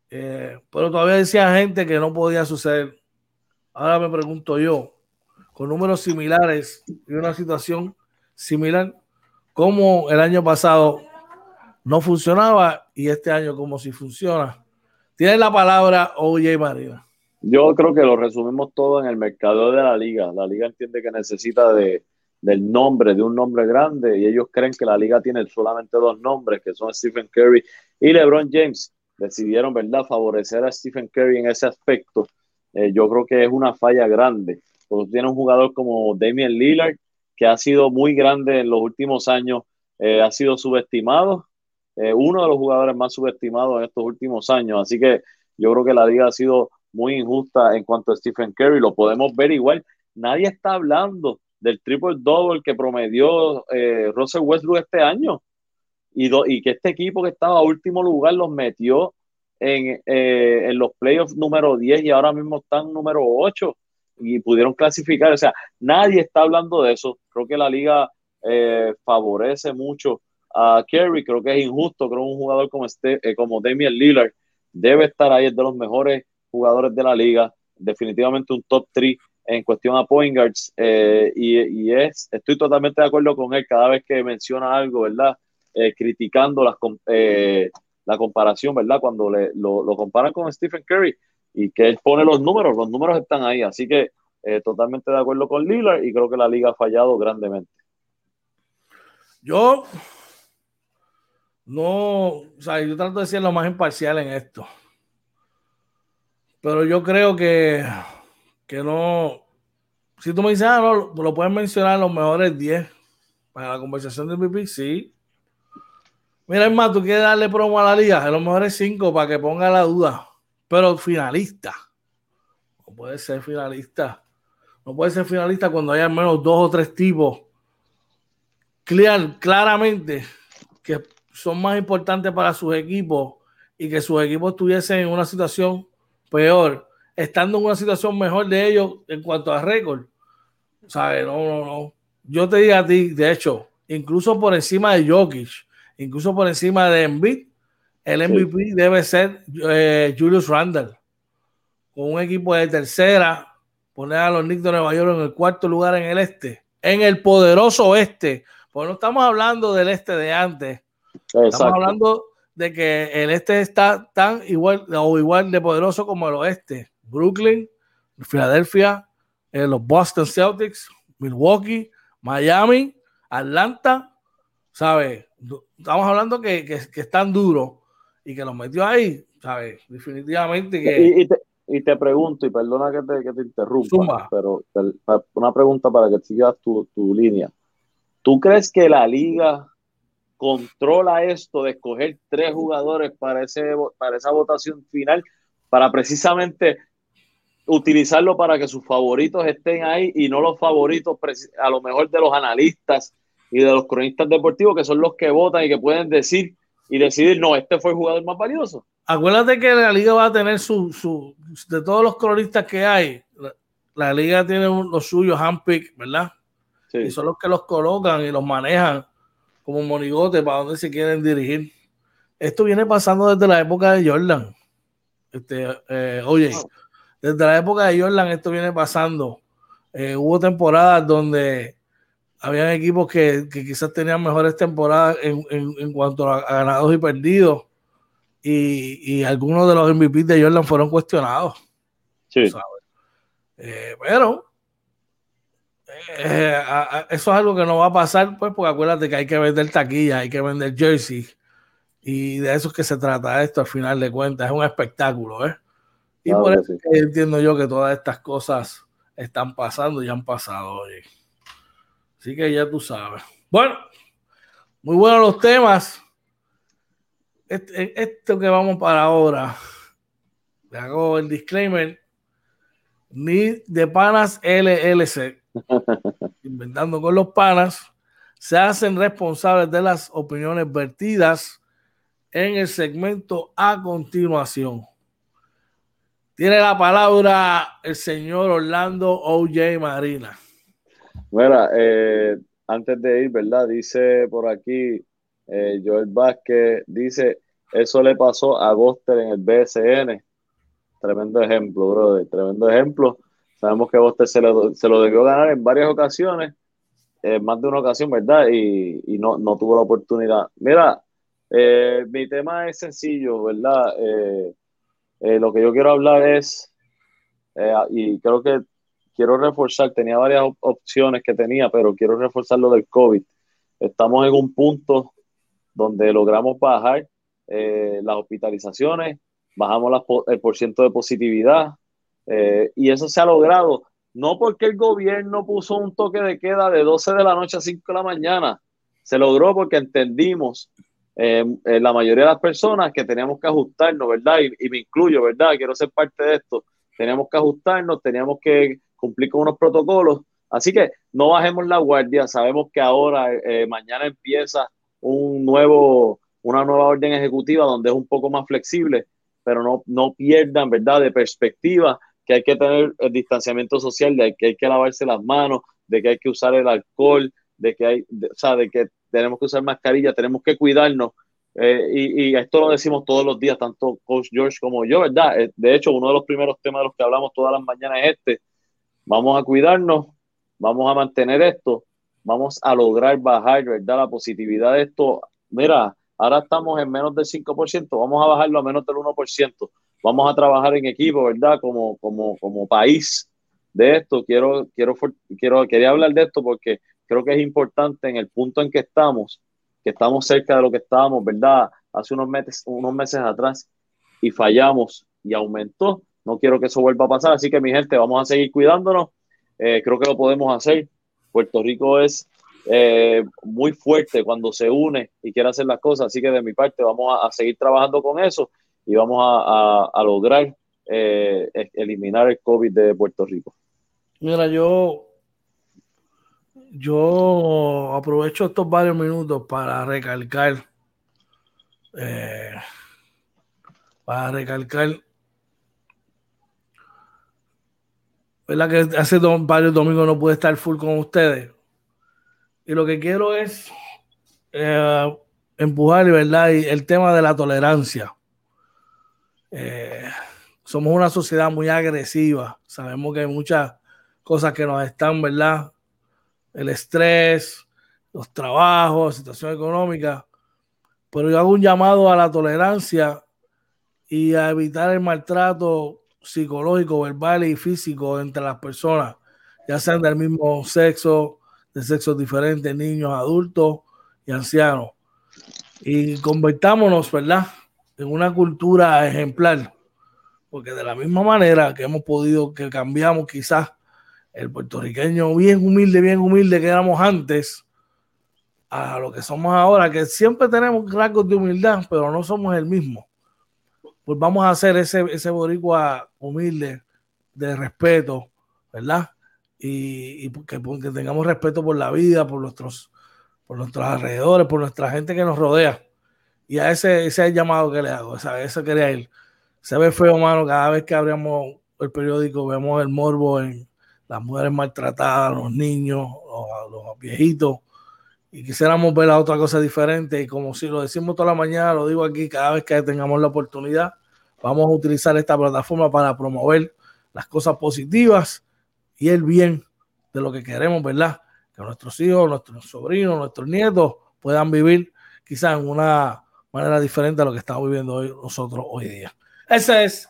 Eh, pero todavía decía gente que no podía suceder. Ahora me pregunto yo, con números similares y una situación similar, ¿cómo el año pasado no funcionaba y este año como si funciona? Tiene la palabra OJ Marina. Yo creo que lo resumimos todo en el mercado de la liga. La liga entiende que necesita de, del nombre, de un nombre grande, y ellos creen que la liga tiene solamente dos nombres, que son Stephen Curry y LeBron James. Decidieron, ¿verdad?, favorecer a Stephen Curry en ese aspecto. Eh, yo creo que es una falla grande. Porque tiene un jugador como Damian Lillard, que ha sido muy grande en los últimos años, eh, ha sido subestimado, eh, uno de los jugadores más subestimados en estos últimos años. Así que yo creo que la liga ha sido muy injusta en cuanto a Stephen Curry. Lo podemos ver igual. Nadie está hablando del triple double que promedió eh, Russell Westbrook este año y, y, que este equipo que estaba a último lugar los metió en, eh, en los playoffs número 10 y ahora mismo están número 8 y pudieron clasificar. O sea, nadie está hablando de eso. Creo que la liga eh, favorece mucho a Kerry. Creo que es injusto. Creo que un jugador como, este, eh, como Damian Lillard debe estar ahí, es de los mejores jugadores de la liga. Definitivamente un top 3 en cuestión a point guards. Eh, y, es, estoy totalmente de acuerdo con él cada vez que menciona algo, ¿verdad? criticando las, la comparación, ¿verdad? Cuando le, lo, lo comparan con Stephen Curry y que él pone los números, los números están ahí, así que eh, totalmente de acuerdo con Lillard y creo que la liga ha fallado grandemente. Yo no, o sea, yo trato de ser lo más imparcial en esto, pero yo creo que, que no, si tú me dices, ah, no, lo pueden mencionar los mejores 10 para la conversación del MVP, sí. Mira, es más, tú quieres darle promo a la liga, los mejores 5 para que ponga la duda pero finalista. No puede ser finalista. No puede ser finalista cuando hay al menos dos o tres tipos claramente que son más importantes para sus equipos y que sus equipos estuviesen en una situación peor, estando en una situación mejor de ellos en cuanto a récord. ¿Sabes? No, no, no. Yo te digo a ti, de hecho, incluso por encima de Jokic, incluso por encima de Embiid, el MVP debe ser eh, Julius Randle. Con un equipo de tercera, poner a los Knicks de Nueva York en el cuarto lugar en el este, en el poderoso oeste. Porque no estamos hablando del este de antes. Estamos hablando de que el este está tan igual o igual de poderoso como el oeste. Brooklyn, Filadelfia, eh, los Boston Celtics, Milwaukee, Miami, Atlanta, ¿sabes? Estamos hablando que, que, que están duros y que los metió ahí, ¿sabes? Definitivamente que... Y, te, pregunto, y perdona que te, que te interrumpa, pero una pregunta para que sigas tu, tu línea. ¿Tú crees que la liga controla esto de escoger tres jugadores para, ese, para esa votación final, para precisamente utilizarlo para que sus favoritos estén ahí y no los favoritos a lo mejor de los analistas y de los cronistas deportivos, que son los que votan y que pueden decir y decidir, no, este fue el jugador más valioso. Acuérdate que la liga va a tener su, su de todos los cronistas que hay, la, liga tiene los suyos handpick, ¿verdad? Y son los que los colocan y los manejan como monigote para donde se quieren dirigir. Esto viene pasando desde la época de Jordan. Este, eh, oye, desde la época de Jordan esto viene pasando. Eh, hubo temporadas donde habían equipos que, quizás tenían mejores temporadas en, cuanto a, ganados y perdidos. Y, algunos de los MVP de Jordan fueron cuestionados. Sí. Eh, pero eh, eso es algo que no va a pasar, pues, porque acuérdate que hay que vender taquilla, hay que vender jersey. Y de eso es que se trata esto al final de cuentas. Es un espectáculo, ¿eh? Y por eso entiendo yo que todas estas cosas están pasando y han pasado. hoy. Así que ya tú sabes. Bueno, muy buenos los temas. Este, esto que vamos para ahora, le hago el disclaimer, ni de panas LLC, inventando con los panas, se hacen responsables de las opiniones vertidas en el segmento a continuación. Tiene la palabra el señor Orlando OJ Marina. Mira, eh, antes de ir, ¿verdad? Dice por aquí eh, Joel Vázquez, dice, eso le pasó a Goster en el BSN. Tremendo ejemplo, brother, tremendo ejemplo. Sabemos que Goster se lo, se lo debió ganar en varias ocasiones, en más de una ocasión, ¿verdad? Y, y no, no, tuvo la oportunidad. Mira, eh, mi tema es sencillo, ¿verdad? Eh, eh, lo que yo quiero hablar es, y creo que quiero reforzar, tenía varias opciones que tenía, pero quiero reforzar lo del COVID. Estamos en un punto donde logramos bajar las hospitalizaciones, bajamos el porcentaje de positividad, y eso se ha logrado no porque el gobierno puso un toque de queda de 12 de la noche a 5 de la mañana, se logró porque entendimos eh, eh, la mayoría de las personas que teníamos que ajustarnos, ¿verdad? Y, me incluyo, ¿verdad? Quiero ser parte de esto. Teníamos que ajustarnos, teníamos que cumplir con unos protocolos. Así que no bajemos la guardia. Sabemos que ahora, eh, mañana empieza un nuevo, una nueva orden ejecutiva donde es un poco más flexible, pero no, no pierdan, ¿verdad? De perspectiva que hay que tener el distanciamiento social, de que hay que lavarse las manos, de que hay que usar el alcohol, de que hay, o sea, de que tenemos que usar mascarilla, tenemos que cuidarnos. Eh, y, esto lo decimos todos los días, tanto Coach George como yo, ¿verdad? Eh, de hecho, uno de los primeros temas de los que hablamos todas las mañanas es este. Vamos a cuidarnos, vamos a mantener esto, vamos a lograr bajar, ¿verdad? La positividad de esto. Mira, ahora estamos en menos del 5%, vamos a bajarlo a menos del 1%. Vamos a trabajar en equipo, ¿verdad? Como, como, como país de esto. Quiero, quiero, quiero, quería hablar de esto porque creo que es importante en el punto en que estamos, que estamos cerca de lo que estábamos, ¿verdad? Hace unos meses, unos meses atrás y fallamos y aumentó. No quiero que eso vuelva a pasar, así que mi gente, vamos a seguir cuidándonos. Eh, creo que lo podemos hacer. Puerto Rico es eh, muy fuerte cuando se une y quiere hacer las cosas, así que de mi parte vamos a, seguir trabajando con eso y vamos a, lograr eh, eliminar el COVID de Puerto Rico. Mira, yo yo aprovecho estos varios minutos para recalcar, eh, para recalcar, ¿verdad? Que hace varios domingos no pude estar full con ustedes. Y lo que quiero es eh, empujar, ¿verdad? Y el tema de la tolerancia. Eh, somos una sociedad muy agresiva. Sabemos que hay muchas cosas que nos están, ¿verdad? el estrés, los trabajos, la situación económica, pero yo hago un llamado a la tolerancia y a evitar el maltrato psicológico, verbal y físico entre las personas, ya sean del mismo sexo, de sexos diferentes, niños, adultos y ancianos. Y convertámonos, ¿verdad?, en una cultura ejemplar, porque de la misma manera que hemos podido, que cambiamos quizás el puertorriqueño bien humilde, bien humilde que éramos antes, a lo que somos ahora, que siempre tenemos rasgos de humildad, pero no somos el mismo. Pues vamos a hacer ese, ese boricua humilde, de respeto, ¿verdad? Y, que, tengamos respeto por la vida, por nuestros, por nuestros alrededores, por nuestra gente que nos rodea. Y a ese, ese llamado que le hago, esa, eso quería ir. Se ve feo, mano, cada vez que abrimos el periódico, vemos el morbo en, las mujeres maltratadas, los niños, los, viejitos, y quisiéramos ver la otra cosa diferente. Y como si lo decimos toda la mañana, lo digo aquí, cada vez que tengamos la oportunidad, vamos a utilizar esta plataforma para promover las cosas positivas y el bien de lo que queremos, ¿verdad? Que nuestros hijos, nuestros sobrinos, nuestros nietos puedan vivir quizás en una manera diferente a lo que estamos viviendo hoy nosotros hoy día. Ese es,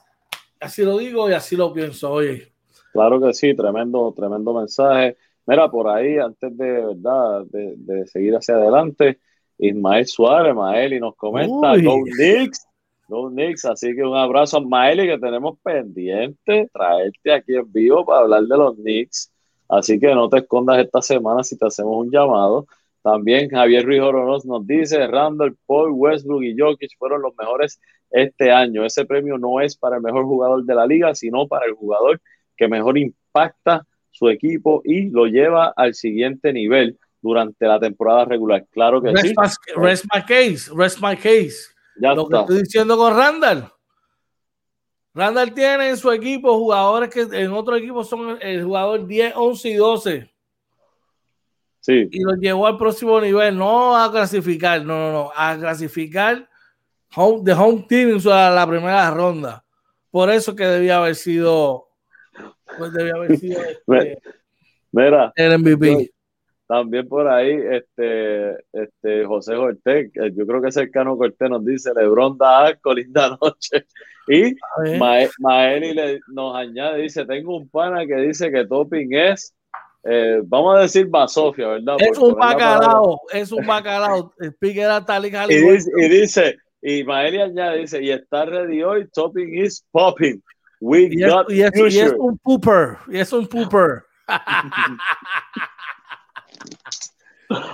así lo digo y así lo pienso hoy. Claro que sí, tremendo, tremendo mensaje. Mira, por ahí, antes de verdad, de, seguir hacia adelante, Ismael Suárez, Maeli nos comenta, Go Knicks, Go Knicks, así que un abrazo a Maeli que tenemos pendiente, traerte aquí en vivo para hablar de los Knicks, así que no te escondas esta semana si te hacemos un llamado. También Javier Ruiz Oronos nos dice, Randall, Paul, Westbrook y Jokic fueron los mejores este año. Ese premio no es para el mejor jugador de la liga, sino para el jugador que mejor impacta su equipo y lo lleva al siguiente nivel durante la temporada regular. Claro que sí. rest my case, rest my case. lo que estoy diciendo con Randall. Randall tiene en su equipo jugadores que en otro equipo son el jugador 10, 11 y 12. Sí. Y los llevó al próximo nivel, no a clasificar, no, no, no, a clasificar home, de home team en la primera ronda. Por eso que debía haber sido, pues debía haber sido este, Mira, el MVP. También por ahí, este, este José Cortés, yo creo que cercano Cortés nos dice, Lebron da asco, linda noche. Y Maeli le, nos añade, dice, tengo un pana que dice que Topping es, eh, vamos a decir basofia, ¿verdad? Es un bacalao, es un bacalao. El pique era tal y, dice, y dice, y Maeli añade, dice, y está ready hoy, Topping is popping. We y, got es, y, es, y es un pooper, y es un pooper.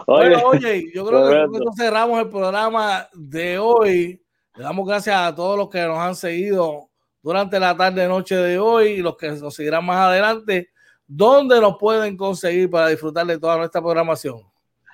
Oye, oye, yo creo que con cerramos el programa de hoy. Le damos gracias a todos los que nos han seguido durante la tarde noche de hoy y los que nos seguirán más adelante. ¿Dónde nos pueden conseguir para disfrutar de toda nuestra programación?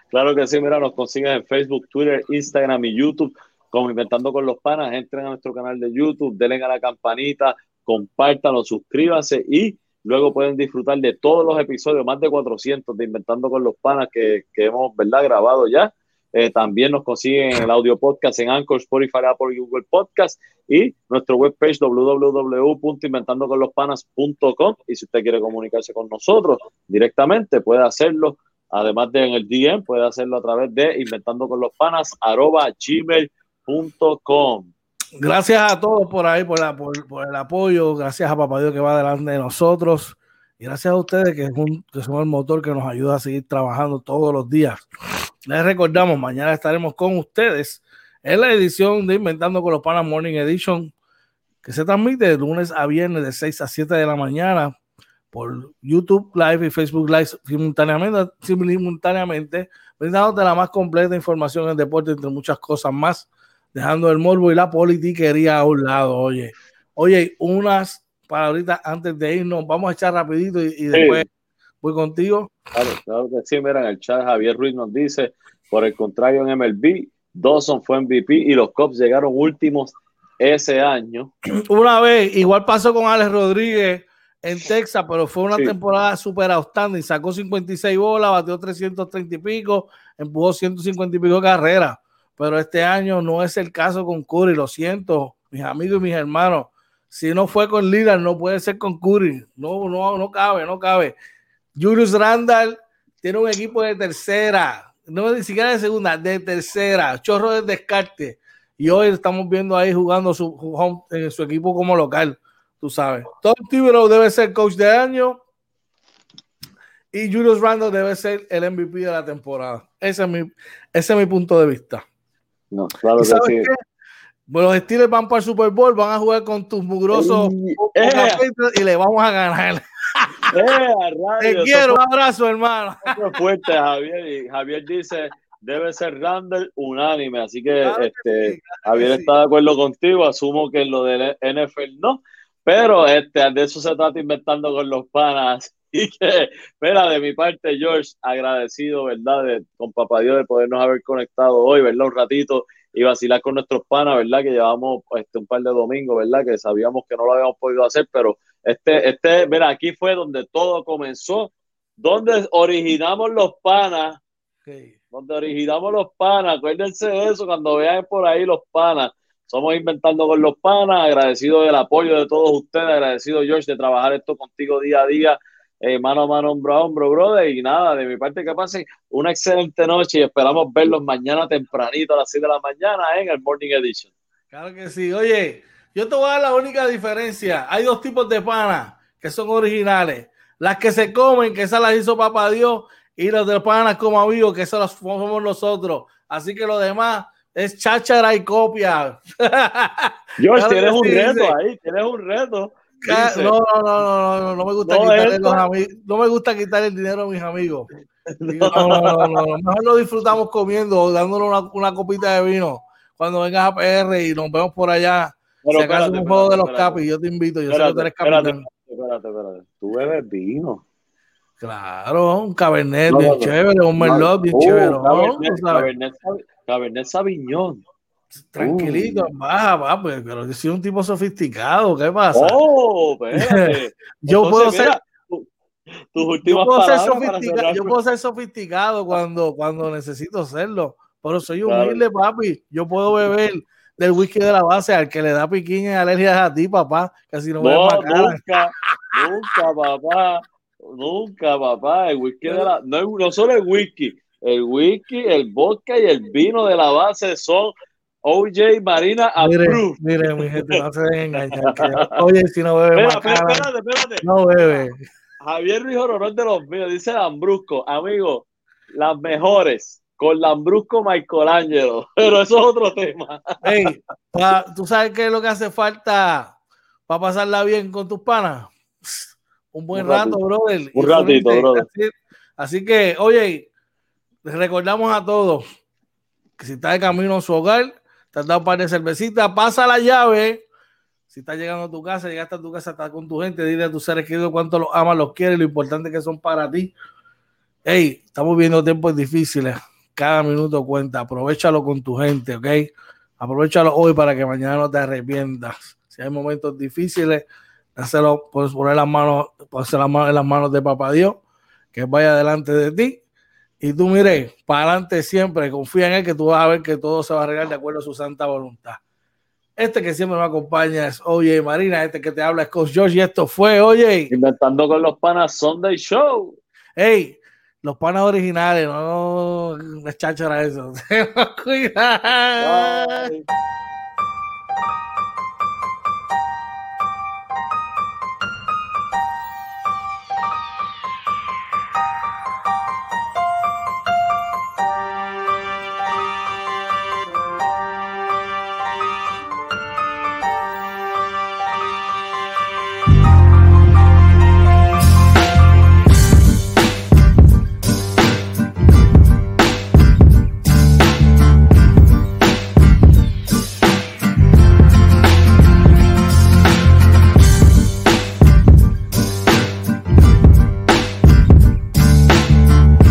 Claro que sí, mira, nos consiguen en Facebook, Twitter, Instagram y YouTube como Inventando con los Panas. Entren a nuestro canal de YouTube, denle a la campanita, compártanlo, suscríbanse y Luego pueden disfrutar de todos los episodios, más de 400 de Inventando con los Panas que, hemos ¿verdad? grabado ya. Eh, también nos consiguen el audio podcast en Anchor, Spotify, Apple y Google Podcast y nuestro webpage www.inventandoconlospanas.com y si usted quiere comunicarse con nosotros directamente puede hacerlo, además de en el DM, puede hacerlo a través de inventandoconlospanas.gmail.com Gracias a todos por ahí, por, el apoyo. Gracias a Papá Dios que va delante de nosotros. Y gracias a ustedes que, son el motor que nos ayuda a seguir trabajando todos los días. Les recordamos, mañana estaremos con ustedes en la edición de Inventando con los Panas Morning Edition, que se transmite de lunes a viernes de 6 a 7 de la mañana por YouTube Live y Facebook Live simultáneamente, simultáneamente brindándote la más completa información en deporte, entre muchas cosas más dejando el morbo y la politiquería a un lado. Oye, oye, unas palabritas antes de irnos, vamos a echar rapidito y, después voy contigo. Claro, claro que sí, mira, en el chat Javier Ruiz nos dice, por el contrario en MLB, Dawson fue MVP y los Cubs llegaron últimos ese año. Una vez, igual pasó con Alex Rodríguez en Texas, pero fue una temporada súper outstanding. Sacó 56 bolas, batió 330 y pico, empujó 150 y pico carreras pero este año no es el caso con Curry, lo siento, mis amigos y mis hermanos. Si no fue con Lillard, no puede ser con Curry. No, no, no cabe, no cabe. Julius Randall tiene un equipo de tercera, no ni siquiera de segunda, de tercera, chorro de descarte. Y hoy estamos viendo ahí jugando su, en su equipo como local, tú sabes. Tom Thibodeau debe ser coach de año y Julius Randall debe ser el MVP de la temporada. Ese es mi, ese es mi punto de vista. No, claro que sí. Bueno, los Steelers van para el Super Bowl, van a jugar con tus mugrosos eh. y le vamos a ganar. Eh, Te quiero, un abrazo, hermano. fuerte, Javier. Javier dice, debe ser Randall unánime, así que, este, Javier está de acuerdo contigo, asumo que en lo del NFL no, pero este, de eso se trata inventando con los panas. Y que, espera, de mi parte, George, agradecido, ¿verdad? con Papá Dios de podernos haber conectado hoy, ¿verdad? Un ratito y vacilar con nuestros panas, ¿verdad? Que llevamos este, un par de domingos, ¿verdad? Que sabíamos que no lo habíamos podido hacer, pero este, este, mira, aquí fue donde todo comenzó, donde originamos los panas, donde originamos los panas, acuérdense de eso cuando vean por ahí los panas. Somos inventando con los panas, agradecido del apoyo de todos ustedes, agradecido George de trabajar esto contigo día a día eh, mano a mano, hombro a hombro, brother. Y nada, de mi parte que pasen una excelente noche y esperamos verlos mañana tempranito a las 6 de la mañana en el Morning Edition. Claro que sí. Oye, yo te voy a dar la única diferencia. Hay dos tipos de panas que son originales. Las que se comen, que esas las hizo papá Dios, y los de panas como amigos, que esas las somos nosotros. Así que lo demás es cháchara y copia. George, tienes un reto ahí, tienes un reto no, no, no, no, no, no me gusta quitarle los amigos, no me gusta quitar el dinero a mis amigos. No, no, no, mejor lo disfrutamos comiendo, dándole una, copita de vino cuando vengas a PR y nos vemos por allá. Si acaso un juego de los capis, yo te invito, yo sé que tú eres capitán. Espérate, espérate, tú bebes vino. Claro, un cabernet bien chévere, un merlot bien uh, chévere. Cabernet Sauvignon. Tranquilito, uh. baja, va, pues, pero yo soy un tipo sofisticado, ¿qué pasa? Oh, yo puedo ser. Tus últimas yo puedo, ser sofisticado, yo puedo ser sofisticado cuando, cuando necesito serlo, pero soy humilde, papi. Yo puedo beber del whisky de la base al que le da piquiña y alergias a ti, papá, casi no, no nunca, nunca, papá, nunca, papá. El whisky de la, no, no solo el whisky, el whisky, el vodka y el vino de la base son OJ Marina approved. Mire, mi gente, no se dejen engañar. oye, si no bebe espera, espérate, espérate. No bebe. Javier Ruiz Horror de los míos, dice Lambrusco, amigo, las mejores con Lambrusco Michelangelo, pero eso es otro tema. Hey, ¿tú sabes qué es lo que hace falta para pasarla bien con tus panas? Un buen rato, brother. Un ratito, brother. Así, que, oye, les recordamos a todos que si está de camino a su hogar, te has dado un par de cervecitas, pasa la llave. Si estás llegando a tu casa, llegaste a tu casa, estás con tu gente, dile a tus seres queridos cuánto los amas, los quieres, lo importante que son para ti. Hey, estamos viendo tiempos difíciles. Cada minuto cuenta. Aprovechalo con tu gente, ¿ok? Aprovechalo hoy para que mañana no te arrepientas. Si hay momentos difíciles, hazlo, poner las manos, puedes las en las manos de Papá Dios, que vaya delante de ti. Y tú, mire, para adelante siempre, confía en Él que tú vas a ver que todo se va a arreglar de acuerdo a su santa voluntad. Este que siempre me acompaña es Oye Marina, este que te habla es Coach George y esto fue Oye. Inventando con los panas Sunday Show. Hey, los panas originales, no las chácharas eso. Cuidado.